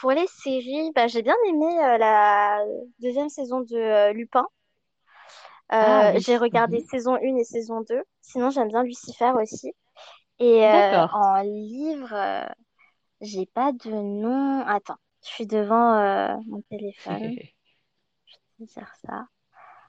pour les séries, bah, j'ai bien aimé la deuxième saison de Lupin. Ah oui. j'ai regardé Mhm. saison 1 et saison 2. Sinon, j'aime bien Lucifer aussi. Et euh, D'accord. en livre, euh, j'ai pas de nom. Attends, je suis devant euh, mon téléphone. Je vais dire ça.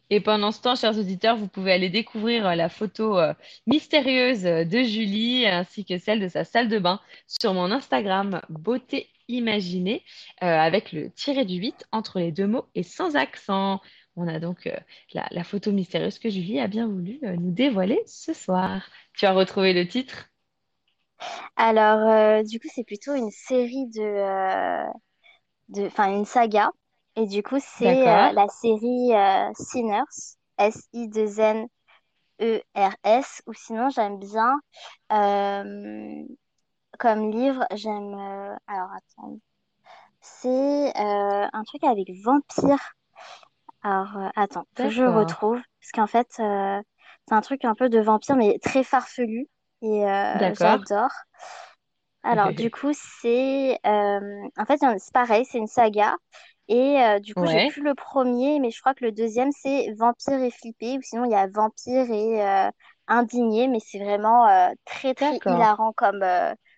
Et pendant ce temps, chers auditeurs, vous pouvez aller découvrir euh, la photo euh, mystérieuse euh, de Julie ainsi que celle de sa salle de bain sur mon Instagram Beauté Imaginée euh, avec le tiré du 8 entre les deux mots et sans accent. On a donc euh, la, la photo mystérieuse que Julie a bien voulu euh, nous dévoiler ce soir. Tu as retrouvé le titre? Alors, euh, du coup, c'est plutôt une série de, euh, de, enfin, une saga. Et du coup, c'est euh, la série Sinners, S-I-2-N. E-R-S, ou sinon j'aime bien comme livre, j'aime alors attends, c'est un truc avec vampire. Alors attends, que je retrouve parce qu'en fait c'est un truc un peu de vampire mais très farfelu et euh, j'adore. Alors du coup c'est euh, en fait c'est pareil, c'est une saga et euh, du coup j'ai plus le premier mais je crois que le deuxième c'est Vampire et flippé ou sinon il y a Vampire et euh, Indigné mais c'est vraiment très très hilarant comme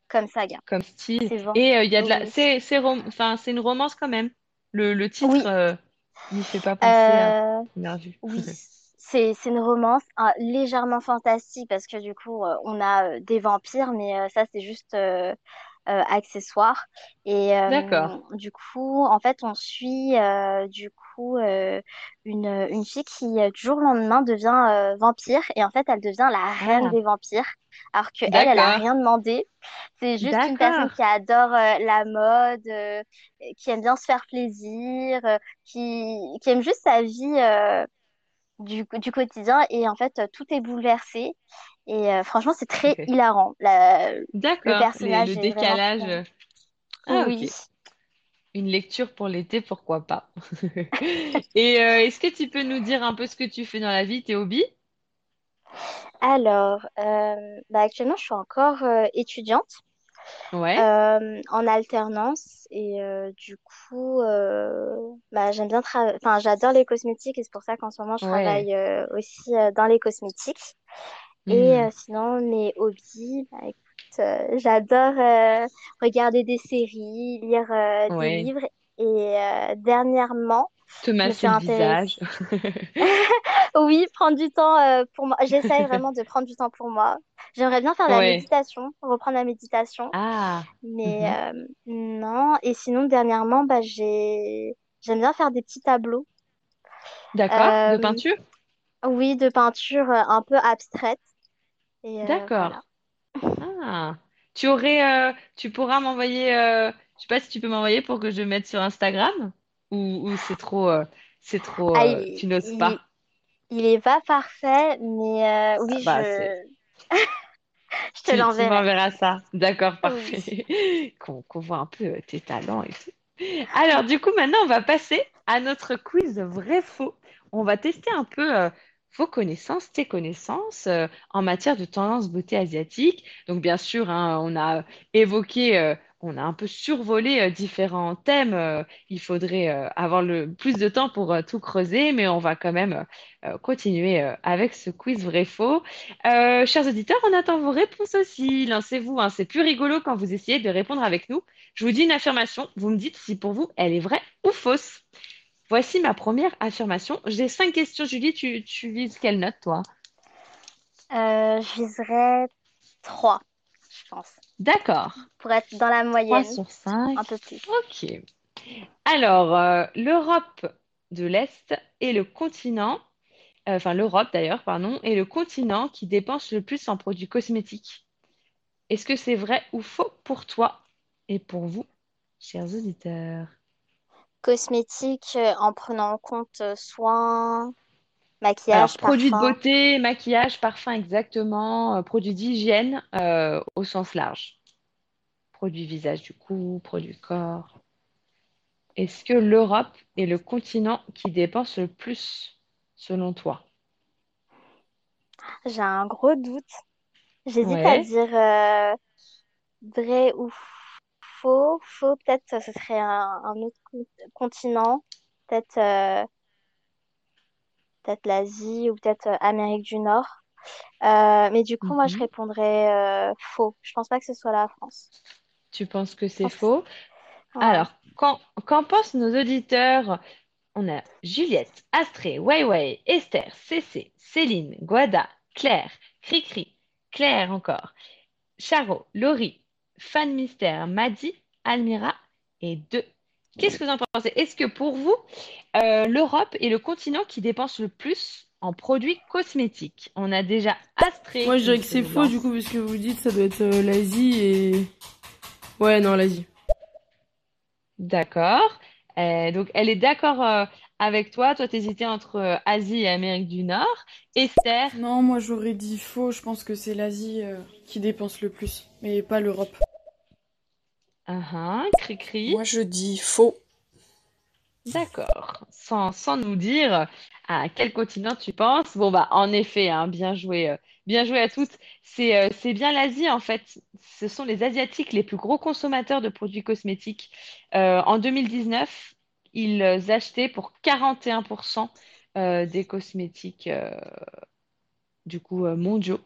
comme saga. Comme style. Et il y a de la... C'est c'est rom- enfin, c'est une romance quand même. Le, le titre n'y fait pas penser à oui. C'est une romance hein, légèrement fantastique parce que du coup euh, on a euh, des vampires mais euh, ça c'est juste accessoire et D'accord. du coup en fait on suit du coup une, une fille qui du jour au lendemain devient vampire et en fait elle devient la reine Ah, des vampires alors que elle elle a d'accord. rien demandé c'est juste une personne qui adore euh, la mode euh, qui aime bien se faire plaisir euh, qui qui aime juste sa vie du, du quotidien et en fait tout est bouleversé et euh, franchement c'est très hilarant La- le. Les- personnage le est vraiment décalage. Ah, oui. Une lecture pour l'été, pourquoi pas. Et euh, est-ce que tu peux nous dire un peu ce que tu fais dans la vie, tes hobbies? alors euh, bah, actuellement je suis encore étudiante Ouais. euh, en alternance et euh, du coup euh, bah, j'aime bien travailler enfin j'adore les cosmétiques et c'est pour ça qu'en ce moment je Ouais. travaille euh, aussi euh, dans les cosmétiques et Hmm. sinon mes hobbies bah, écoute euh, j'adore euh, regarder des séries lire euh, des Ouais. livres et euh, dernièrement Te masser le visage. oui prendre du temps euh, pour moi j'essaye vraiment de prendre du temps pour moi j'aimerais bien faire la Ouais. méditation reprendre la méditation Ah. mais Mhm. euh, non, et sinon dernièrement, bah, j'ai j'aime bien faire des petits tableaux. D'accord. De Euh, peinture? oui, de peinture un peu abstraite. Et voilà. D'accord. Ah. Tu aurais, tu pourras m'envoyer, je sais pas si tu peux m'envoyer pour que je mette sur Instagram? Ou, ou c'est trop, euh, c'est trop, Ah, euh, il, tu n'oses pas. il est pas parfait, mais euh, Ah, oui, bah, je, je te tu, tu l'enverrai. m'enverras ça. D'accord, Oui. parfait. Qu'on voit un peu tes talents et tout. Alors, du coup, maintenant, on va passer à notre quiz vrai-faux. On va tester un peu euh, vos connaissances, tes connaissances euh, en matière de tendance beauté asiatique. Donc, bien sûr, hein, on a évoqué euh, on a un peu survolé euh, différents thèmes. Euh, il faudrait euh, avoir le plus de temps pour tout creuser, mais on va quand même continuer avec ce quiz vrai-faux. Chers auditeurs, on attend vos réponses aussi. Lancez-vous, hein, c'est plus rigolo quand vous essayez de répondre avec nous. Je vous dis une affirmation, vous me dites si pour vous elle est vraie ou fausse. Voici ma première affirmation. J'ai cinq questions, Julie. Tu, vises quelle note, toi? Je viserais 3, je pense. D'accord. Pour être dans la 3 moyenne, sur 5. un peu plus. Ok. Alors, euh, l'Europe de l'Est est le continent, euh, enfin l'Europe d'ailleurs, pardon, est le continent qui dépense le plus en produits cosmétiques. Est-ce que c'est vrai ou faux pour toi et pour vous, chers auditeurs? Cosmétique, euh, en prenant en compte euh, soins, Alors, maquillage, produits de beauté, maquillage, parfum exactement, euh, produits d'hygiène euh, au sens large. Produits visage du cou, produits corps. Est-ce que l'Europe est le continent qui dépense le plus, selon toi? J'ai un gros doute. J'hésite à dire euh, vrai ou faux. Faux, peut-être ce serait un, un autre co- continent. Peut-être euh, peut-être l'Asie ou peut-être euh, Amérique du Nord. Euh, mais du coup, moi, je Mhm. répondrais euh, faux. Je pense pas que ce soit la France. Tu penses que c'est faux? Ouais. Alors, qu'en qu'en pensent nos auditeurs? On a Juliette, Astrée, Weiwei, Esther, Cécé, Céline, Guada, Claire, Cricri, Claire encore, Charo, Laurie, Fan Mystère, Maddy, Almira et deux. Qu'est-ce que vous en pensez? Est-ce que pour vous, euh, l'Europe est le continent qui dépense le plus en produits cosmétiques? On a déjà Astrée Moi, je dirais que c'est faux, du coup, parce que vous dites ça doit être euh, l'Asie et... Ouais, non, l'Asie. D'accord. Euh, donc, elle est d'accord euh, avec toi. Toi, t'hésitais entre euh, Asie et Amérique du Nord. Esther, Non, moi j'aurais dit faux. Je pense que c'est l'Asie euh, qui dépense le plus, mais pas l'Europe. Uh Cri-cri. Moi, je dis faux. D'accord. Sans, sans nous dire à quel continent tu penses. Bon, bah, en effet, hein, bien joué, euh, bien joué à toutes. C'est euh, c'est bien l'Asie, en fait. Ce sont les Asiatiques les plus gros consommateurs de produits cosmétiques. Euh, en 2019, ils achetaient pour 41% euh, des cosmétiques, euh, du coup, euh, mondiaux.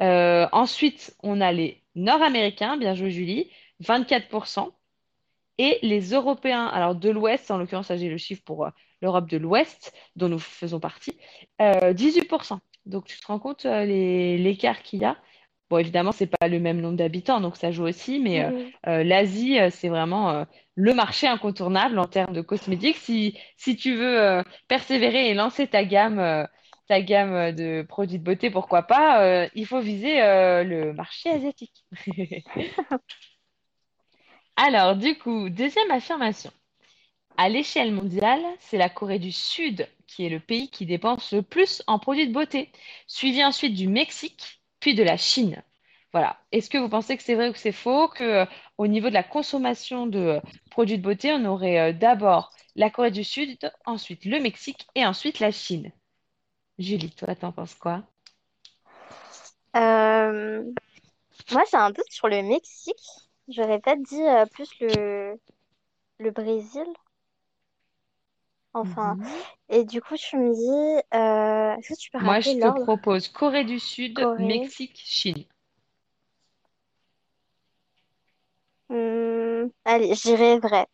Euh, ensuite, on a les Nord-Américains, bien joué Julie, 24%. Et les Européens, alors de l'Ouest, en l'occurrence, j'ai le chiffre pour euh, l'Europe de l'Ouest, dont nous faisons partie, euh, 18%. Donc tu te rends compte euh, l'écart qu'il y a? Bon, évidemment, c'est pas le même nombre d'habitants, donc ça joue aussi, mais euh, euh, l'Asie, euh, c'est vraiment euh, le marché incontournable en termes de cosmétiques. Si, si tu veux euh, persévérer et lancer ta gamme, euh, ta gamme euh, de produits de beauté, pourquoi pas, euh, il faut viser euh, le marché asiatique. Alors, du coup, deuxième affirmation. À l'échelle mondiale, c'est la Corée du Sud qui est le pays qui dépense le plus en produits de beauté, suivi ensuite du Mexique, puis de la Chine. Voilà. Est-ce que vous pensez que c'est vrai ou que c'est faux, que euh, au niveau de la consommation de euh, produits de beauté, on aurait euh, d'abord la Corée du Sud, ensuite le Mexique et ensuite la Chine? Julie, toi, t'en penses quoi? Moi, j'ai un doute sur le Mexique. J'aurais peut-être dit euh, plus le, le Brésil. Enfin, Mhm. et du coup, je me dis, euh, est-ce que tu peux Moi, je te propose Corée du Sud, Corée. Mexique, Chine. Hmm, allez, j'irai vrai.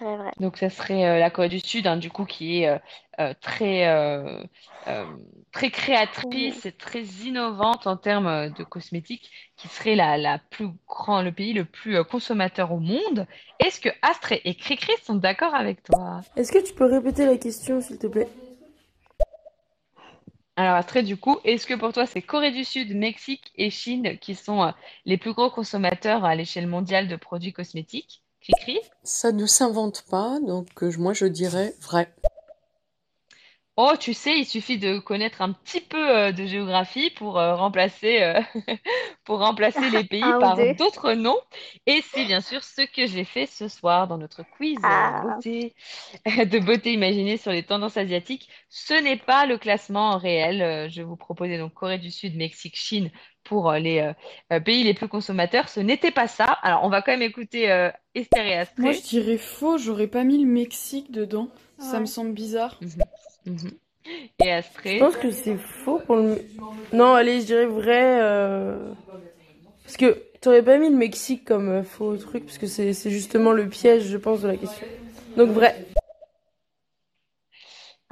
Vrai. Donc, ça serait euh, la Corée du Sud, hein, du coup, qui est euh, euh, très, euh, euh, très Mhm. créatrice et très innovante en termes de cosmétiques, qui serait la, la plus grand, le pays le plus consommateur au monde. Est-ce que Astrée et Cricri sont d'accord avec toi? Est-ce que tu peux répéter la question, s'il te plaît? Alors, Astrée, du coup, est-ce que pour toi, c'est Corée du Sud, Mexique et Chine qui sont euh, les plus gros consommateurs à l'échelle mondiale de produits cosmétiques? Cricri? Ça ne s'invente pas, donc euh, moi, je dirais vrai. Oh, tu sais, il suffit de connaître un petit peu euh, de géographie pour euh, remplacer, euh, pour remplacer les pays par d'autres noms. Et c'est bien sûr ce que j'ai fait ce soir dans notre quiz Ah, beauté, de beauté imaginée sur les tendances asiatiques. Ce n'est pas le classement réel. Je vous proposais donc Corée du Sud, Mexique, Chine pour euh, les euh, euh, pays les plus consommateurs. Ce n'était pas ça. Alors, on va quand même écouter euh, Esther et Astrée. Moi, je dirais faux, j'aurais pas mis le Mexique dedans. Ça Ouais. me semble bizarre. Mhm. Mhm. Et Je Astrée. pense que c'est faux pour le. Non, allez, je dirais vrai. euh, Parce que t'aurais pas mis le Mexique comme euh, faux truc, parce que c'est justement le piège, je pense, de la question. Donc vrai.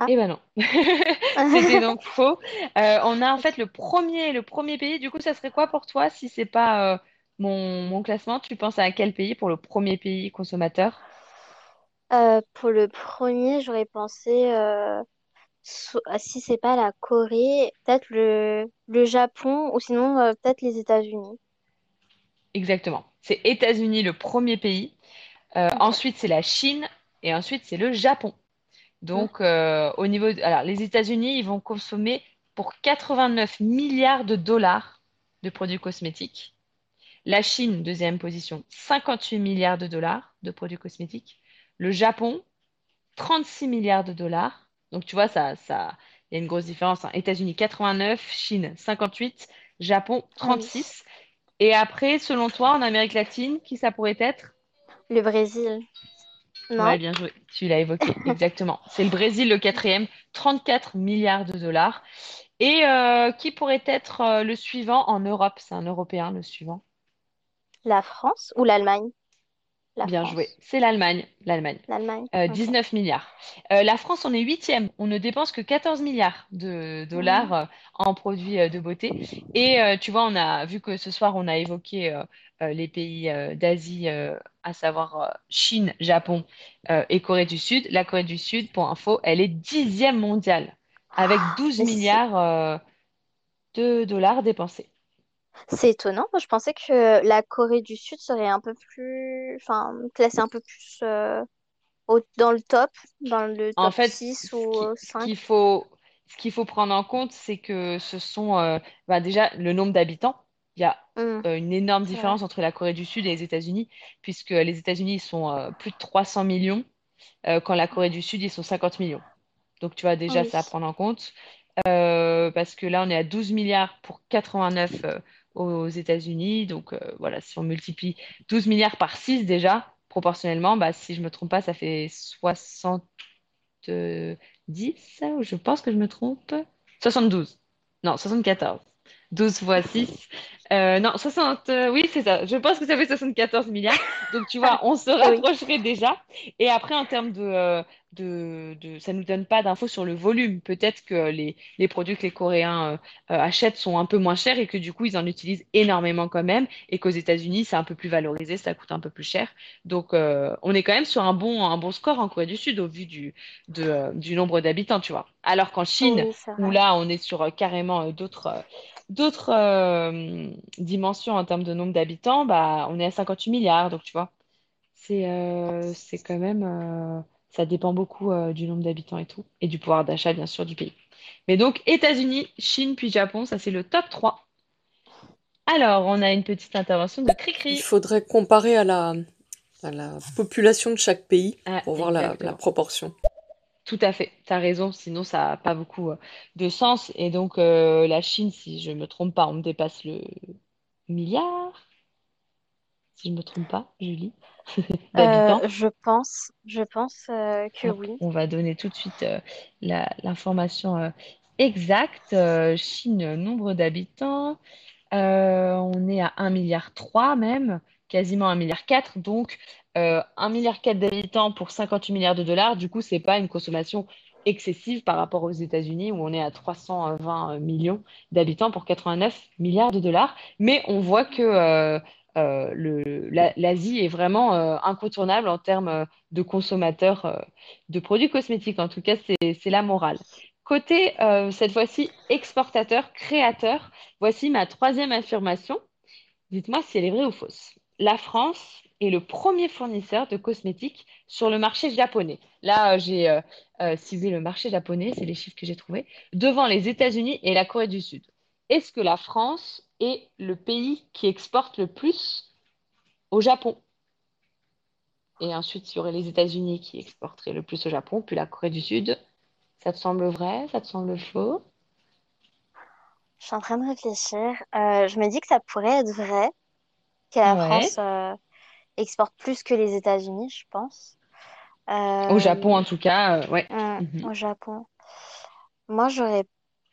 Eh ben non, c'était donc faux. Euh, on a en fait le premier, le premier pays. Du coup, ça serait quoi pour toi si c'est pas euh, mon, mon classement? Tu penses à quel pays pour le premier pays consommateur? Euh, pour le premier, j'aurais pensé, euh, so- ah, si c'est pas la Corée, peut-être le, le Japon ou sinon euh, peut-être les États-Unis. Exactement. C'est États-Unis le premier pays. Euh, Ok. ensuite, c'est la Chine et ensuite, c'est le Japon. Donc, euh, au niveau de- alors, les États-Unis, ils vont consommer pour 89 milliards de dollars de produits cosmétiques. La Chine, deuxième position, 58 milliards de dollars de produits cosmétiques. Le Japon, 36 milliards de dollars. Donc, tu vois, ça, ça, il y a une grosse différence. hein. États-Unis, 89, Chine, 58, Japon, Ah oui. 36. Et après, selon toi, en Amérique latine, qui ça pourrait être? Le Brésil, Ouais, non? bien joué. Tu l'as évoqué, exactement. C'est le Brésil, le quatrième, 34 milliards de dollars. Et euh, qui pourrait être euh, le suivant en Europe? C'est un Européen, le suivant. La France ou l'Allemagne? La Bien joué. C'est l'Allemagne. L'Allemagne. L'Allemagne, Euh, ok. 19 milliards. Euh, la France, on est huitième. On ne dépense que 14 milliards de dollars euh, en produits de beauté. Et tu vois, on a vu que ce soir, on a évoqué les pays d'Asie, à savoir euh, Chine, Japon euh, et Corée du Sud. La Corée du Sud, pour info, elle est dixième mondiale avec 12 Mais c'est milliards euh, de dollars dépensés. c'est étonnant. Moi, je pensais que la Corée du Sud serait un peu plus, enfin, classée un peu plus euh, au- dans le top, dans le En top fait, 6 ce ou qui- euh, ce 5. qu'il faut, ce qu'il faut prendre en compte, c'est que ce sont euh, bah, déjà le nombre d'habitants. Il y a Hmm, euh, une énorme différence entre la Corée du Sud et les États-Unis, puisque les États-Unis sont euh, plus de 300 millions, euh, quand la Corée du Sud, ils sont 50 millions. Donc, tu vois, déjà, Oui. ça à prendre en compte. Parce que là, on est à 12 milliards pour 89 euh, aux États-Unis. Donc, voilà, si on multiplie 12 milliards par 6 déjà, proportionnellement, bah, si je me trompe pas, ça fait 60 euh, 10, ou je pense que je me trompe. 72. Non, 74. 12 fois 6. Euh, non, 60. euh, oui, c'est ça. Je pense que ça fait 74 milliards. Donc, tu vois, on se oui. rapprocherait déjà. Et après, en termes de, euh, de, de- ça nous donne pas d'infos sur le volume. Peut-être que les, les produits que les Coréens euh, euh, achètent sont un peu moins chers et que du coup, ils en utilisent énormément quand même. Et qu'aux États-Unis, c'est un peu plus valorisé, ça coûte un peu plus cher. Donc, euh, on est quand même sur un bon, un bon score en Corée du Sud au vu du, de, euh, du nombre d'habitants, tu vois. Alors qu'en Chine, Oui, où là, on est sur carrément d'autres d'autres dimensions en termes de nombre d'habitants, bah, on est à 58 milliards. Donc, tu vois, c'est c'est quand même, ça dépend beaucoup euh, du nombre d'habitants et tout, et du pouvoir d'achat, bien sûr, du pays. Mais donc, États-Unis, Chine, puis Japon, ça c'est le top 3. Alors, on a une petite intervention de Il Cricri. faudrait comparer à la, à la population de chaque pays Ah, pour voir la, proportion. Tout à fait, tu as raison, sinon ça n'a pas beaucoup euh, de sens. Et donc, euh, la Chine, si je ne me trompe pas, on dépasse le milliard, si je ne me trompe pas, Julie, d'habitants. Euh, je pense, je pense euh, que oui. on va donner tout de suite euh, l'information euh, exacte. Chine, nombre d'habitants, on est à 1,3 milliard même, quasiment 1,4 milliard. Donc, euh, 1,4 milliard d'habitants pour 58 milliards de dollars. Du coup, c'est pas une consommation excessive par rapport aux États-Unis où on est à 320 millions d'habitants pour 89 milliards de dollars. Mais on voit que euh, euh, l'Asie est vraiment euh, incontournable en termes euh, de consommateurs de produits cosmétiques. En tout cas, c'est, la morale. Côté, cette fois-ci, exportateur, créateur, voici ma troisième affirmation. Dites-moi si elle est vraie ou fausse. La France est le premier fournisseur de cosmétiques sur le marché japonais. Là, j'ai euh, le marché japonais, c'est les chiffres que j'ai trouvés, devant les États-Unis et la Corée du Sud. Est-ce que la France est le pays qui exporte le plus au Japon? Et ensuite, il y aurait les États-Unis qui exporteraient le plus au Japon, puis la Corée du Sud. Ça te semble vrai? Ça te semble faux? Je suis en train de réfléchir. Euh, je me dis que ça pourrait être vrai, que la Ouais. France euh, exporte plus que les États-Unis, je pense. Au Japon, Euh, en tout cas, euh, ouais. hum, Mhm. au Japon. Moi, j'aurais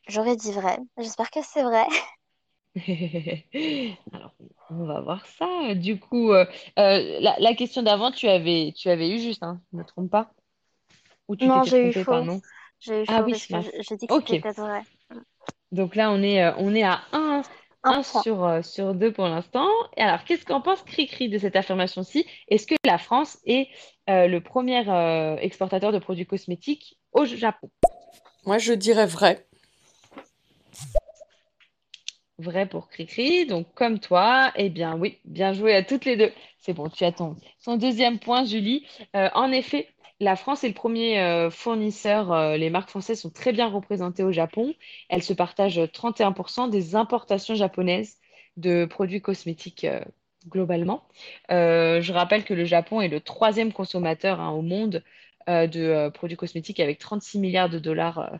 j'aurais dit vrai. J'espère que c'est vrai. Alors, on va voir ça. Du coup, euh, euh, la, la question d'avant, tu avais, tu avais eu juste, hein, je ne me trompe pas? Ou tu Non, j'ai eu faux. pardon? J'ai eu Ah faux oui, parce que j'ai dit que c'était peut-être vrai. Donc là, on est, euh, on est à un Un un point. sur, euh, sur 2 pour l'instant. Et alors, qu'est-ce qu'en pense Cricri de cette affirmation-ci? Est-ce que la France est euh, le premier euh, exportateur de produits cosmétiques au Japon? Moi, je dirais vrai. Vrai pour Cricri, donc comme toi, eh bien oui, bien joué à toutes les deux. C'est bon, tu as ton, ton deuxième point, Julie. Euh, en effet, la France est le premier euh, fournisseur. euh, les marques françaises sont très bien représentées au Japon. Elles se partagent 31% des importations japonaises de produits cosmétiques globalement. Je rappelle que le Japon est le troisième consommateur hein, au monde de produits cosmétiques avec 36 milliards de dollars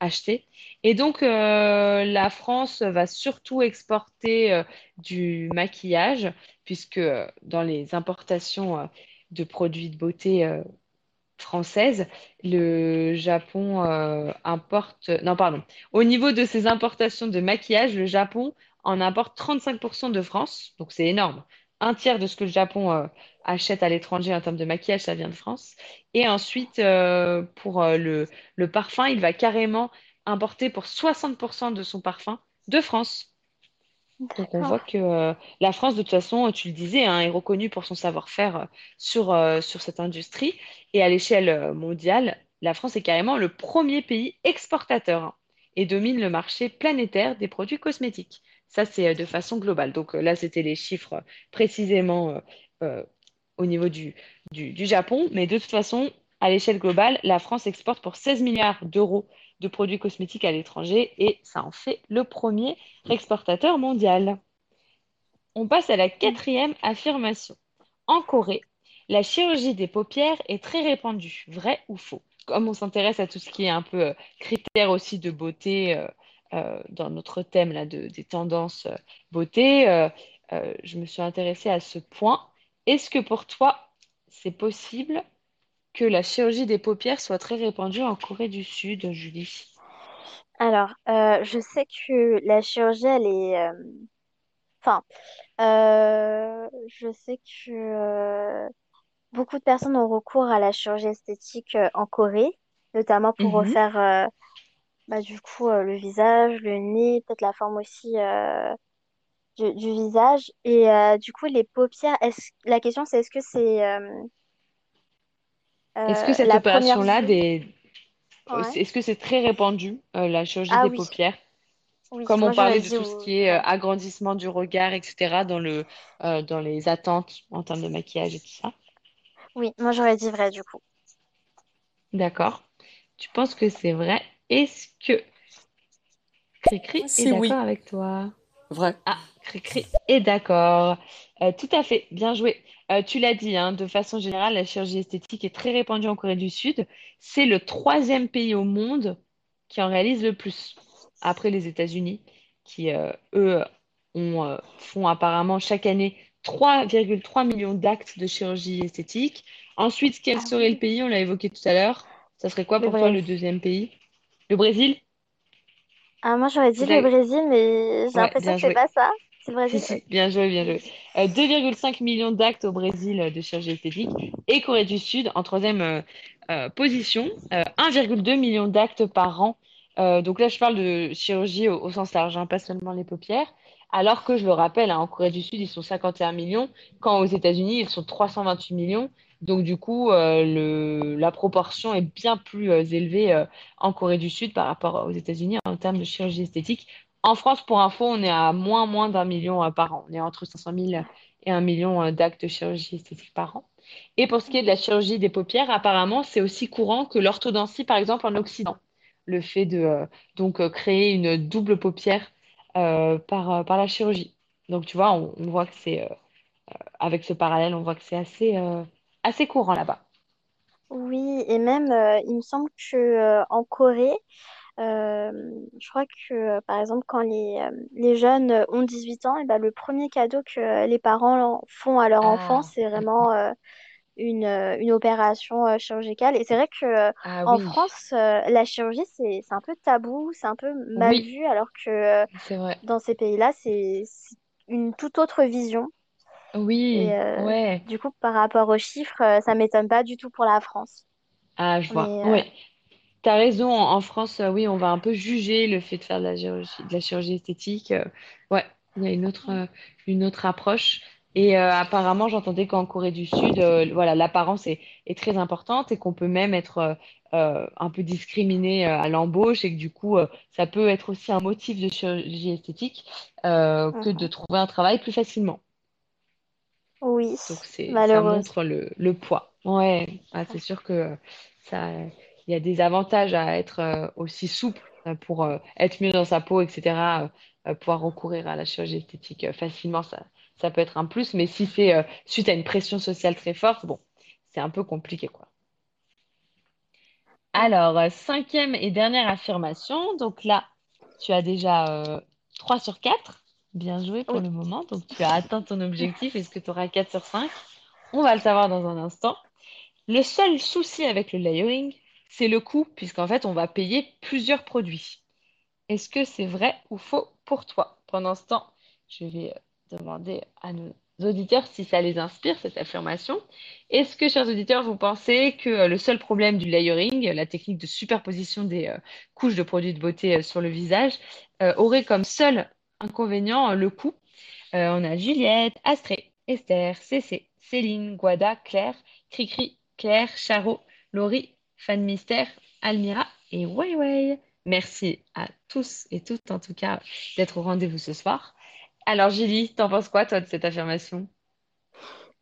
achetés. Et donc, euh, la France va surtout exporter euh, du maquillage, puisque euh, dans les importations de produits de beauté françaises, le Japon importe... Non, pardon. Au niveau de ses importations de maquillage, le Japon en importe 35% de France, donc c'est énorme. Un tiers de ce que le Japon achète à l'étranger en termes de maquillage, ça vient de France. Et ensuite, euh, pour euh, le, le parfum, il va carrément importer pour 60% de son parfum de France. Donc on voit que euh, la France, de toute façon, tu le disais, hein, est reconnue pour son savoir-faire sur, sur cette industrie. Et à l'échelle mondiale, la France est carrément le premier pays exportateur hein, et domine le marché planétaire des produits cosmétiques. Ça, c'est de façon globale. Donc là, c'était les chiffres précisément euh, au niveau du, du, Japon. Mais de toute façon, à l'échelle globale, la France exporte pour 16 milliards d'euros de produits cosmétiques à l'étranger et ça en fait le premier exportateur mondial. On passe à la quatrième affirmation. En Corée, la chirurgie des paupières est très répandue. Vrai ou faux? Comme on s'intéresse à tout ce qui est un peu euh, critères aussi de beauté euh, euh, dans notre thème là, de, des tendances euh, beauté, je me suis intéressée à ce point. Est-ce que pour toi, c'est possible que la chirurgie des paupières soit très répandue en Corée du Sud, Julie? Alors, euh, je sais que la chirurgie, elle est... euh, Enfin, euh, je sais que euh, beaucoup de personnes ont recours à la chirurgie esthétique euh, en Corée, notamment pour Mhm. refaire euh, bah, du coup euh, le visage, le nez, peut-être la forme aussi du, du visage. Et euh, du coup, les paupières, est-ce... la question c'est est-ce que c'est euh, Est-ce que euh, cette première opération-là, des... Ouais. est-ce que c'est très répandu, euh, la chirurgie Ah des oui, paupières? oui, Comme on parlait de tout ce qui est euh, agrandissement du regard, etc., dans le, euh, dans les attentes en termes de maquillage et tout ça. Oui, moi j'aurais dit vrai du coup. D'accord. Tu penses que c'est vrai? Est-ce que Cricri est C'est d'accord oui. avec toi? Vrai. Ah, Cricri est d'accord. Euh, tout à fait, bien joué. Euh, tu l'as dit, hein, de façon générale, la chirurgie esthétique est très répandue en Corée du Sud. C'est le troisième pays au monde qui en réalise le plus, après les États-Unis, qui, euh, eux, ont, euh, font apparemment chaque année 3,3 millions d'actes de chirurgie esthétique. Ensuite, quel Ah serait le pays? On l'a évoqué tout à l'heure. Ça serait quoi Le pour toi le deuxième pays? Le Brésil? Ah, moi j'aurais dit le? Brésil, mais j'ai Ouais, l'impression que c'est pas ça. C'est le Si, Brésil, si, oui. bien joué, bien joué. Euh, 2,5 millions d'actes au Brésil euh, de chirurgie esthétique et Corée du Sud en troisième euh, euh, position, euh, 1,2 million d'actes par an. Euh, donc là, je parle de chirurgie au, au sens large, hein, pas seulement les paupières. Alors que je le rappelle, hein, en Corée du Sud, ils sont 51 millions, quand aux États-Unis, ils sont 328 millions. Donc du coup, euh, la proportion est bien plus euh, élevée euh, en Corée du Sud par rapport aux États-Unis en termes de chirurgie esthétique. En France, pour info, on est à moins, d'un million par an. On est entre 500 000 et un million d'actes de chirurgie esthétique par an. Et pour ce qui est de la chirurgie des paupières, apparemment, c'est aussi courant que l'orthodontie, par exemple, en Occident. Le fait de donc créer une double paupière par, la chirurgie. Donc, tu vois, on, voit que c'est, avec ce parallèle, on voit que c'est assez, assez courant là-bas. Oui, et même, euh, il me semble que euh, en Corée, Euh, je crois que, par exemple, quand les, euh, les jeunes ont 18 ans, et ben, le premier cadeau que les parents font à leur enfant, Ah, c'est mm, mm. vraiment une, une opération chirurgicale. Et c'est vrai que ah en oui, France, la chirurgie, c'est, c'est un peu tabou, c'est un peu mal oui, vu, alors que c'est dans ces pays-là, c'est c'est une toute autre vision. Et Oui, euh, ouais. du coup, par rapport aux chiffres, euh, ça m'étonne pas du tout pour la France. Ah, je vois. Mais euh, Ouais. T'as raison, en en France, euh, oui, on va un peu juger le fait de faire de la chirurgie, de la chirurgie esthétique. euh, ouais, il y a une autre, euh, une autre approche. Et euh, apparemment, j'entendais qu'en Corée du Sud, euh, voilà, l'apparence est, est très importante et qu'on peut même être euh, euh, un peu discriminé euh, à l'embauche et que du coup, euh, ça peut être aussi un motif de chirurgie esthétique euh, que de trouver un travail plus facilement. Oui, Donc c'est, ça montre le, le poids. Ouais, ah, c'est sûr que ça, il y a des avantages à être euh, aussi souple euh, pour euh, être mieux dans sa peau, etc. pouvoir recourir à la chirurgie esthétique facilement, ça, ça peut être un plus. Mais si c'est suite à une pression sociale très forte, bon, c'est un peu compliqué, quoi. Alors, cinquième et dernière affirmation. Donc là, tu as déjà euh, 3 sur 4. Bien joué pour Oui. le moment. Donc tu as atteint ton objectif. Est-ce que tu auras 4 sur 5? On va le savoir dans un instant. Le seul souci avec le layering, c'est le coût, puisqu'en fait, on va payer plusieurs produits. Est-ce que c'est vrai ou faux pour toi? Pendant ce temps, je vais demander à nos auditeurs si ça les inspire, cette affirmation. Est-ce que, chers auditeurs, vous pensez que euh, le seul problème du layering, euh, la technique de superposition des euh, couches de produits de beauté euh, sur le visage, euh, aurait comme seul inconvénient euh, le coût? Euh, on a Juliette, Astrée, Esther, Cécé, Céline, Guada, Claire, Cricri, Claire, Charo, Laurie, Fan Mystère, Almira et Weiwei. Merci à tous et toutes, en tout cas, d'être au rendez-vous ce soir. Alors, Julie, t'en penses quoi, toi, de cette affirmation?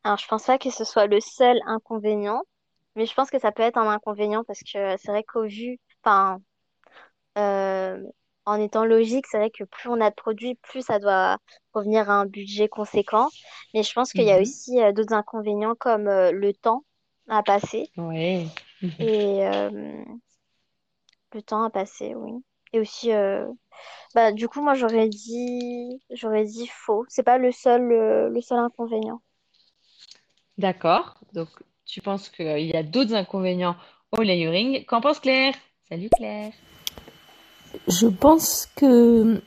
Alors, je pense pas que ce soit le seul inconvénient, mais je pense que ça peut être un inconvénient parce que c'est vrai qu'au vu, enfin, euh, en étant logique, c'est vrai que plus on a de produits, plus ça doit revenir à un budget conséquent. Mais je pense qu'il y a Mhm. aussi euh, d'autres inconvénients comme euh, le temps à passer. Mhm. et euh, le temps à passer, oui. Et aussi, bah, du coup, moi, j'aurais dit, j'aurais dit faux. C'est pas le seul, le seul inconvénient. D'accord. Donc, tu penses qu'il y a d'autres inconvénients au layering. Qu'en pense Claire? Salut Claire. Je pense que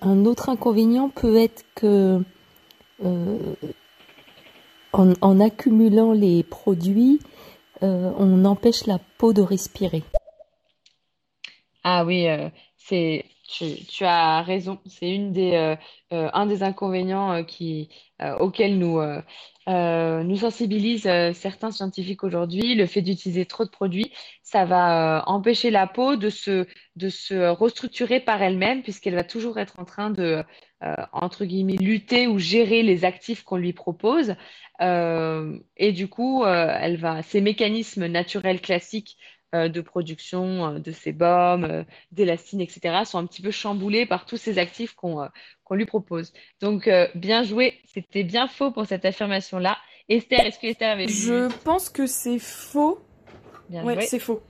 un autre inconvénient peut être que euh, en, en accumulant les produits, euh, on empêche la peau de respirer. Ah oui, euh, c'est tu, as raison. C'est euh, euh, un des inconvénients auxquels nous sensibilisent certains scientifiques aujourd'hui. Le fait d'utiliser trop de produits, ça va empêcher la peau de se restructurer par elle-même puisqu'elle va toujours être en train de entre guillemets lutter ou gérer les actifs qu'on lui propose. Et du coup, elle va ces mécanismes naturels classiques de production euh, de sébum, euh, d'élastine, etc., sont un petit peu chamboulés par tous ces actifs qu'on euh, lui propose. Donc, euh, bien joué, c'était bien faux pour cette affirmation-là. Esther, est-ce que Esther avait Je pense que c'est faux. Bien Ouais, c'est faux.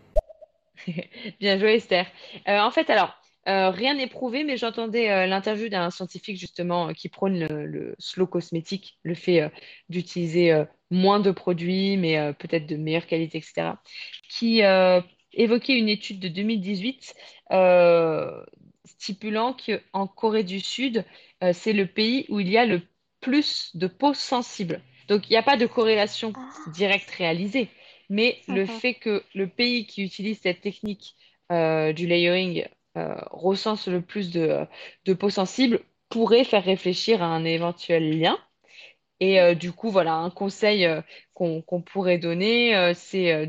Bien joué, Esther. Euh, en fait, alors, euh, rien n'est prouvé, mais j'entendais euh, l'interview d'un scientifique justement euh, qui prône le, le slow cosmétique, le fait euh, d'utiliser euh, moins de produits, mais euh, peut-être de meilleure qualité, etc., qui euh, évoquait une étude de 2018 euh, stipulant qu'en Corée du Sud, c'est le pays où il y a le plus de peau sensible. Donc, il n'y a pas de corrélation Ah, directe réalisée, mais le fait que le pays qui utilise cette technique du layering recense le plus de, de peau sensible pourrait faire réfléchir à un éventuel lien. Et euh, du coup, voilà, un conseil euh, qu'on pourrait donner, euh, c'est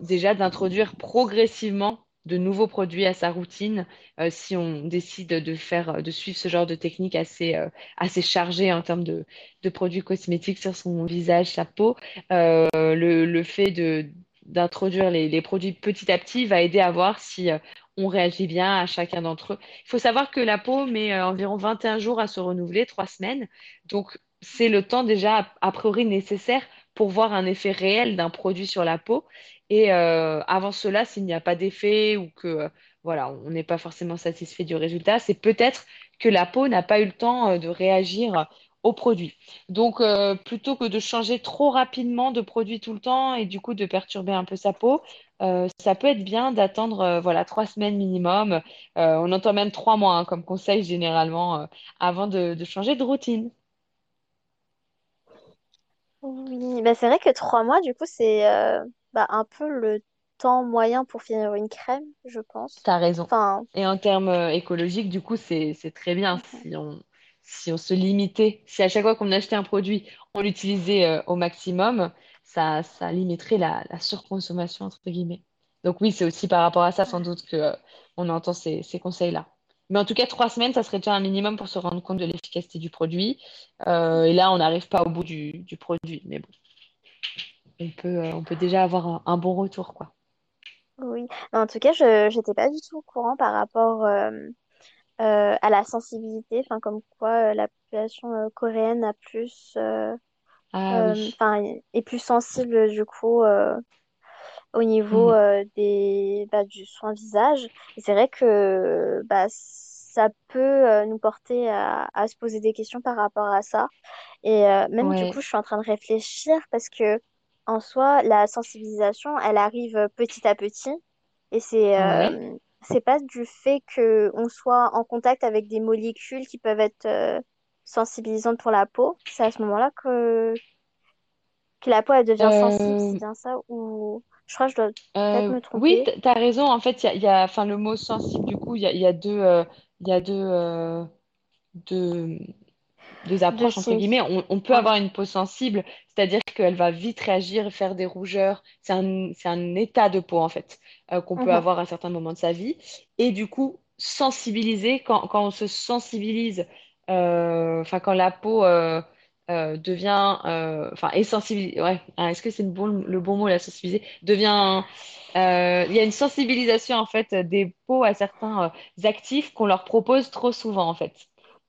déjà d'introduire progressivement de nouveaux produits à sa routine si on décide de faire, de suivre ce genre de technique assez, assez chargée en termes de, produits cosmétiques sur son visage, sa peau. Le, le fait de d'introduire les, produits petit à petit va aider à voir si on réagit bien à chacun d'entre eux. Il faut savoir que la peau met environ 21 jours à se renouveler, trois semaines. Donc, c'est le temps déjà a priori nécessaire pour voir un effet réel d'un produit sur la peau. Et euh, avant cela, s'il n'y a pas d'effet ou que euh, voilà, on n'est pas forcément satisfait du résultat, c'est peut-être que la peau n'a pas eu le temps euh, de réagir au produit. Donc, plutôt que de changer trop rapidement de produit tout le temps et du coup de perturber un peu sa peau, ça peut être bien d'attendre voilà trois semaines minimum. On entend même trois mois hein, comme conseil généralement avant de changer de routine. Oui, bah c'est vrai que trois mois, du coup, c'est euh, bah, un peu le temps moyen pour finir une crème, je pense. T'as raison. Enfin, Et en termes euh, écologiques, du coup, c'est c'est très bien si on si on se limitait, si à chaque fois qu'on achetait un produit, on l'utilisait euh, au maximum, ça ça limiterait la, la surconsommation entre guillemets. Donc oui, c'est aussi par rapport à ça sans doute que euh, on entend ces, ces conseils-là. Mais en tout cas, trois semaines, ça serait déjà un minimum pour se rendre compte de l'efficacité du produit. Euh, et là, on n'arrive pas au bout du, du produit, mais bon, on peut euh, on peut déjà avoir un, un bon retour, quoi. oui. En tout cas, je j'étais pas du tout au courant par rapport euh, euh, à la sensibilité, enfin comme quoi la population coréenne a plus, Ah oui. est plus sensible du coup au niveau Mhm. euh, des bah, du soin visage. Et c'est vrai que bah ça peut euh, nous porter à, à se poser des questions par rapport à ça. Et euh, même du coup, je suis en train de réfléchir parce que en soi, la sensibilisation, elle arrive petit à petit. Et c'est euh, c'est pas du fait que on soit en contact avec des molécules qui peuvent être euh, sensibilisantes pour la peau. C'est à ce moment-là que, que la peau elle devient sensible, c'est bien ça? Ou je crois que je dois peut-être euh, me oui, tromper. t- t'as raison. En fait, il y a, il y a- enfin, le mot sensible, du coup, il y a, il y a deux, euh, il y a deux, euh, deux, deux De approches, entre guillemets. On, on peut Ouais. avoir une peau sensible, c'est-à-dire qu'elle va vite réagir, faire des rougeurs. C'est un, un état de peau, en fait, euh, qu'on peut Mhm. avoir à certains moments de sa vie. Et du coup, sensibiliser, quand, quand on se sensibilise, euh, enfin, quand la peau euh, euh, devient, euh, enfin, est sensibilisée, ouais, Ah, est-ce que c'est le bon, le bon mot, la sensibiliser, devient, euh, il y a une sensibilisation, en fait, des peaux à certains euh, actifs qu'on leur propose trop souvent, en fait.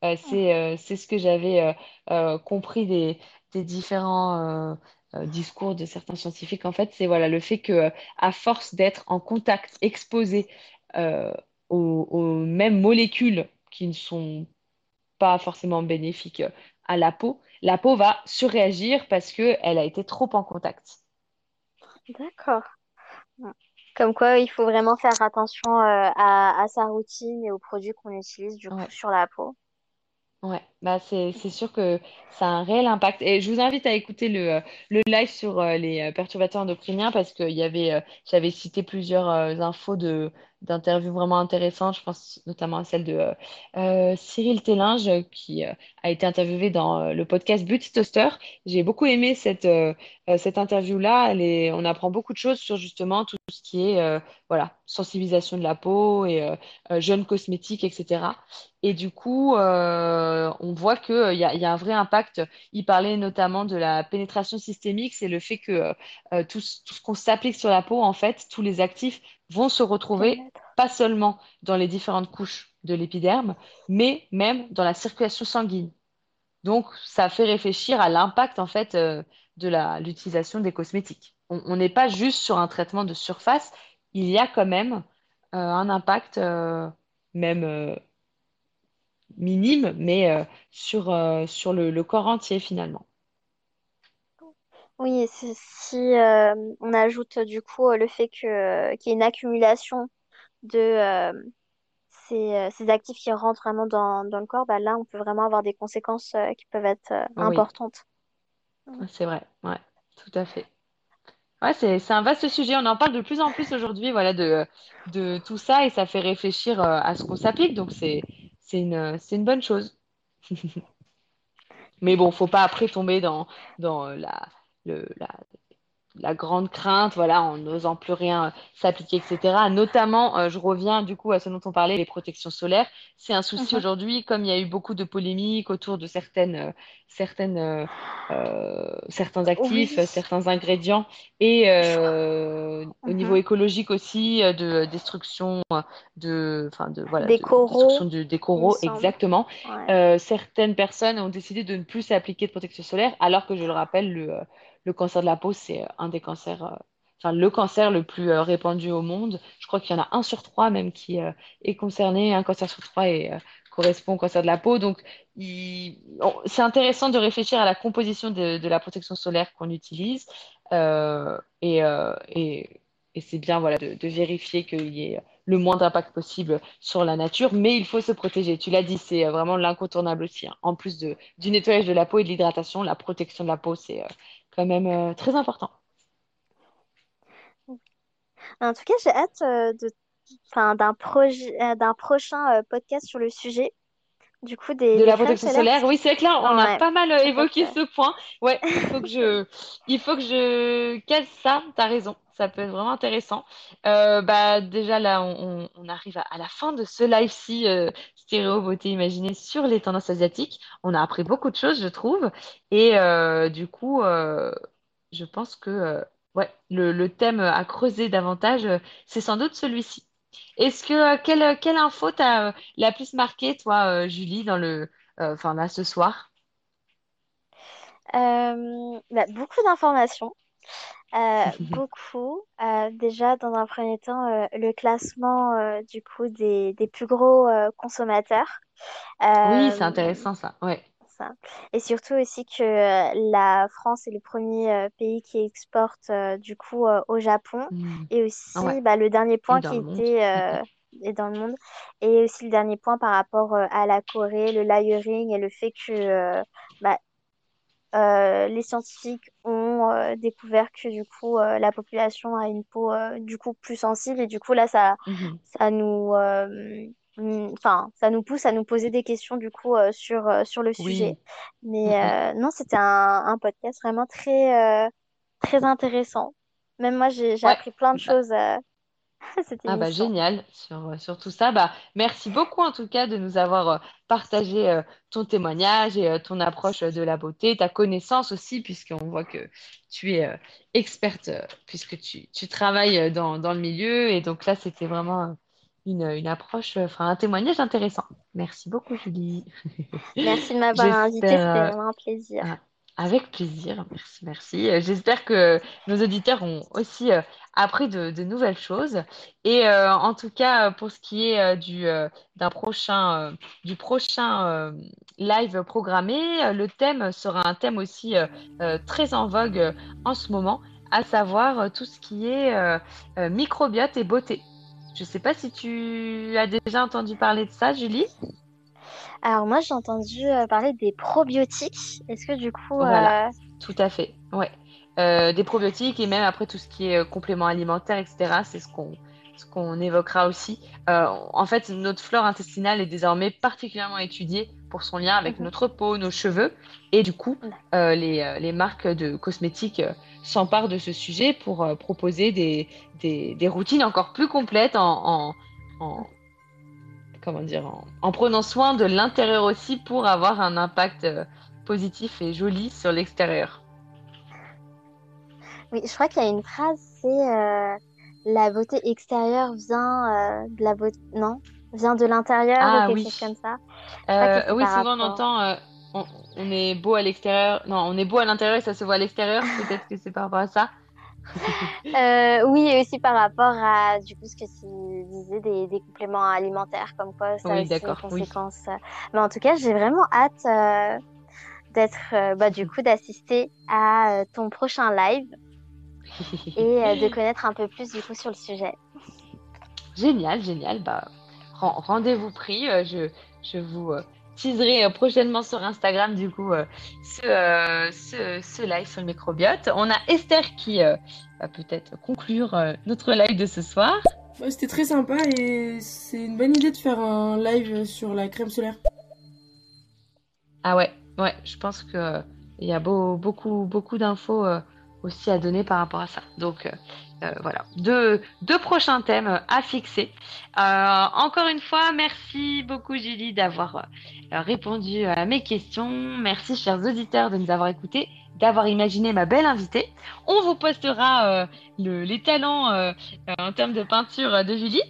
Euh, c'est euh, c'est ce que j'avais euh, euh, compris des, des différents euh, euh, discours de certains scientifiques. En fait, c'est voilà, le fait que euh, à force d'être en contact, exposé euh, aux, aux mêmes molécules qui ne sont pas forcément bénéfiques euh, à la peau, la peau va surréagir parce qu'elle a été trop en contact. D'accord. Comme quoi, il faut vraiment faire attention euh, à, à sa routine et aux produits qu'on utilise du coup Ouais. sur la peau. Ouais, bah c'est sûr que ça a un réel impact. Et je vous invite à écouter le, euh, le live sur euh, les euh, perturbateurs endocriniens parce euh, j'avais cité plusieurs infos d'interviews vraiment intéressantes. Je pense notamment à celle de Cyril Tellinge qui a été interviewé dans le podcast Beauty Toaster. J'ai beaucoup aimé cette cette interview-là. On apprend beaucoup de choses sur justement tout ce qui est voilà sensibilisation de la peau et jeunes cosmétiques, etc. Et du coup, on voit qu'il y a, il y a un vrai impact. Il parlait notamment de la pénétration systémique, c'est le fait que euh, euh, tout, ce tout ce qu'on s'applique sur la peau, en fait, tous les actifs vont se retrouver pas seulement dans les différentes couches de l'épiderme, mais même dans la circulation sanguine. Donc, ça fait réfléchir à l'impact, en fait, euh, de l'utilisation des cosmétiques. On on n'est pas juste sur un traitement de surface, il y a quand même euh, un impact, euh, même. Minime, mais euh, sur, euh, sur le, le corps entier finalement. Oui, et si, euh, on ajoute du coup le fait qu'il y ait une accumulation de ces, ces actifs qui rentrent vraiment dans, dans le corps, bah là, on peut vraiment avoir des conséquences qui peuvent être Oui, importantes. Mm. c'est vrai, ouais, tout à fait. Ouais, c'est, c'est un vaste sujet, on en parle de plus en plus aujourd'hui, voilà, de, de tout ça, et ça fait réfléchir à ce qu'on s'applique, donc c'est, c'est une, c'est une bonne chose. Mais bon, faut pas après tomber dans, dans la, le, la, la grande crainte, voilà, en n'osant plus rien euh, s'appliquer, etc. Notamment, euh, je reviens du coup à ce dont on parlait, les protections solaires. C'est un souci Mhm. aujourd'hui, comme il y a eu beaucoup de polémiques autour de certaines, euh, certaines, certains actifs, Oui, certains ingrédients, et au niveau Mhm. écologique aussi, de destruction de, enfin de, voilà, Des de destruction coraux, du- des coraux, exactement. Ouais. Certaines personnes ont décidé de ne plus s'appliquer de protection solaire, alors que je le rappelle, le, le cancer de la peau, c'est euh, un des cancers euh, le cancer le plus répandu au monde. Je crois qu'il y en a un sur trois même qui est concerné, un cancer sur trois correspond au cancer de la peau. Donc, c'est intéressant de réfléchir à la composition de, la protection solaire qu'on utilise. et, c'est bien voilà, de, vérifier qu'il y ait le moindre impact possible sur la nature, mais il faut se protéger. Tu l'as dit, c'est euh, vraiment l'incontournable aussi. Hein. En plus du nettoyage de la peau et de l'hydratation, la protection de la peau, c'est euh, quand même euh, très important. En tout cas, j'ai hâte de, d'un, projet, d'un prochain podcast sur le sujet. Du coup, des, de la protection solaire. Oui, c'est clair, on a pas mal évoqué ce point. Ouais, il faut que je, il faut que je cale ça. T'as raison ça peut être vraiment intéressant. Euh, bah, déjà, là, on, arrive à, la fin de ce live-ci, euh, stéréo beauté imaginée sur les tendances asiatiques. On a appris beaucoup de choses, je trouve. Et euh, du coup, je pense que ouais, le, thème à creuser davantage, c'est sans doute celui-ci. Est-ce que quelle, quelle info t'as la plus marquée, toi, Julie, dans le, là, ce soir? Bah, beaucoup d'informations. Euh, beaucoup. Euh, déjà, dans un premier temps, euh, le classement du coup des, des plus gros consommateurs. Oui, c'est intéressant ça. Ouais. Ça. Et surtout aussi que la France est le premier pays qui exporte du coup au Japon. Mmh. Et aussi bah, le dernier point qui était et dans le monde. Et aussi le dernier point par rapport à la Corée, le layering et le fait que bah, les scientifiques ont euh, découvert que du coup euh, la population a une peau du coup plus sensible. Et du coup là ça mhm. ça nous mm, enfin ça nous pousse à nous poser des questions du coup sur sur le sujet. Mais mhm. non c'était un, podcast vraiment très très intéressant. Même moi j'ai appris plein de bah choses Ah bah génial sur, euh, sur tout ça. Bah, merci beaucoup en tout cas de nous avoir euh, partagé euh, ton témoignage et ton approche de la beauté, ta connaissance aussi, puisqu'on voit que tu es experte, puisque tu, tu travailles dans, dans, le milieu. Et donc là, c'était vraiment une, une approche, enfin un témoignage intéressant. Merci beaucoup, Julie. Merci de m'avoir invité, c'était vraiment un plaisir. Ah, avec plaisir, merci, merci. Euh, j'espère que nos auditeurs ont aussi euh, appris de, nouvelles choses. Et euh, en tout cas, pour ce qui est du, d'un prochain, du prochain live programmé, le thème sera un thème aussi très en vogue en ce moment, à savoir tout ce qui est microbiote et beauté. Je ne sais pas si tu as déjà entendu parler de ça, Julie? Alors moi j'ai entendu euh, parler des probiotiques. Est-ce que du coup... Voilà, euh, tout à fait. Ouais. Euh, des probiotiques et même après tout ce qui est complément alimentaire, etc. C'est ce qu'on ce qu'on évoquera aussi. en fait, notre flore intestinale est désormais particulièrement étudiée pour son lien avec mhm. notre peau, nos cheveux. Et du coup, les, les, marques de cosmétiques s'emparent de ce sujet pour proposer des, des, des, routines encore plus complètes en, en, comment dire, en, prenant soin de l'intérieur aussi pour avoir un impact euh, positif et joli sur l'extérieur. Oui, je crois qu'il y a une phrase, c'est euh, la beauté extérieure vient euh, de la beauté, non, vient de l'intérieur ou ah quelque chose comme ça. oui, souvent on entend. On, est beau à l'extérieur. Non, on est beau à l'intérieur et ça se voit à l'extérieur. Peut-être que c'est par rapport à ça. Euh, oui, et aussi par rapport à du coup ce que tu disais des, des compléments alimentaires, comme quoi ça a aussi des conséquences. Mais en tout cas, j'ai vraiment hâte euh, d'être, euh, bah, du coup, d'assister à ton prochain live et de connaître un peu plus du coup sur le sujet. Génial, génial. Bah, rendez-vous pris. je, je vous teaserai prochainement sur Instagram du coup euh, euh, ce, ce, live sur le microbiote. On a Esther qui euh, va peut-être conclure notre live de ce soir. C'était très sympa et c'est une bonne idée de faire un live sur la crème solaire. Ah ouais, ouais, je pense que il y a beaucoup, beaucoup d'infos aussi à donner par rapport à ça. Donc euh, voilà, deux, deux, prochains thèmes à fixer. Euh, encore une fois, merci beaucoup Julie d'avoir euh, répondu à mes questions. Merci chers auditeurs de nous avoir écoutés, d'avoir imaginé ma belle invitée. On vous postera les talents en termes de peinture de Julie.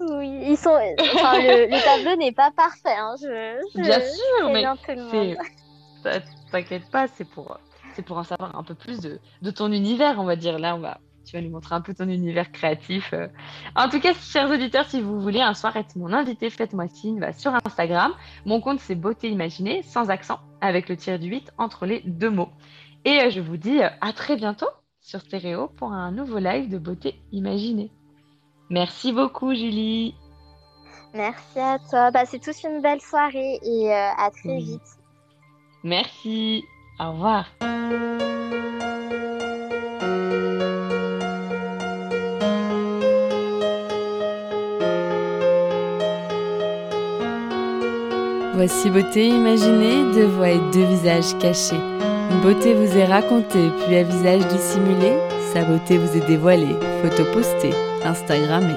Oui, ils sont. le, tableau n'est pas parfait. Hein. Je, Bien sûr, mais. T'inquiète pas, c'est pour c'est pour en savoir un peu plus de, de, ton univers, on va dire. Là, on va, tu vas nous montrer un peu ton univers créatif. Euh. En tout cas, chers auditeurs, si vous voulez un soir être mon invité, faites-moi signe bah, sur Instagram. Mon compte, c'est Beauté Imaginée, sans accent, avec le tir du 8 entre les deux mots. Et euh, je vous dis euh, à très bientôt sur Stéréo pour un nouveau live de Beauté Imaginée. Merci beaucoup, Julie. Merci à toi. Bah, c'est tous une belle soirée et à très vite. Merci. Au revoir. Voici beauté imaginée, deux voix et deux visages cachés. Une beauté vous est racontée, puis un visage dissimulé. Sa beauté vous est dévoilée, photo postée, Instagrammée.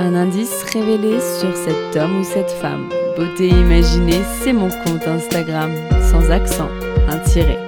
Un indice révélé sur cet homme ou cette femme. Beauté imaginée, c'est mon compte Instagram, sans accent, un tiré.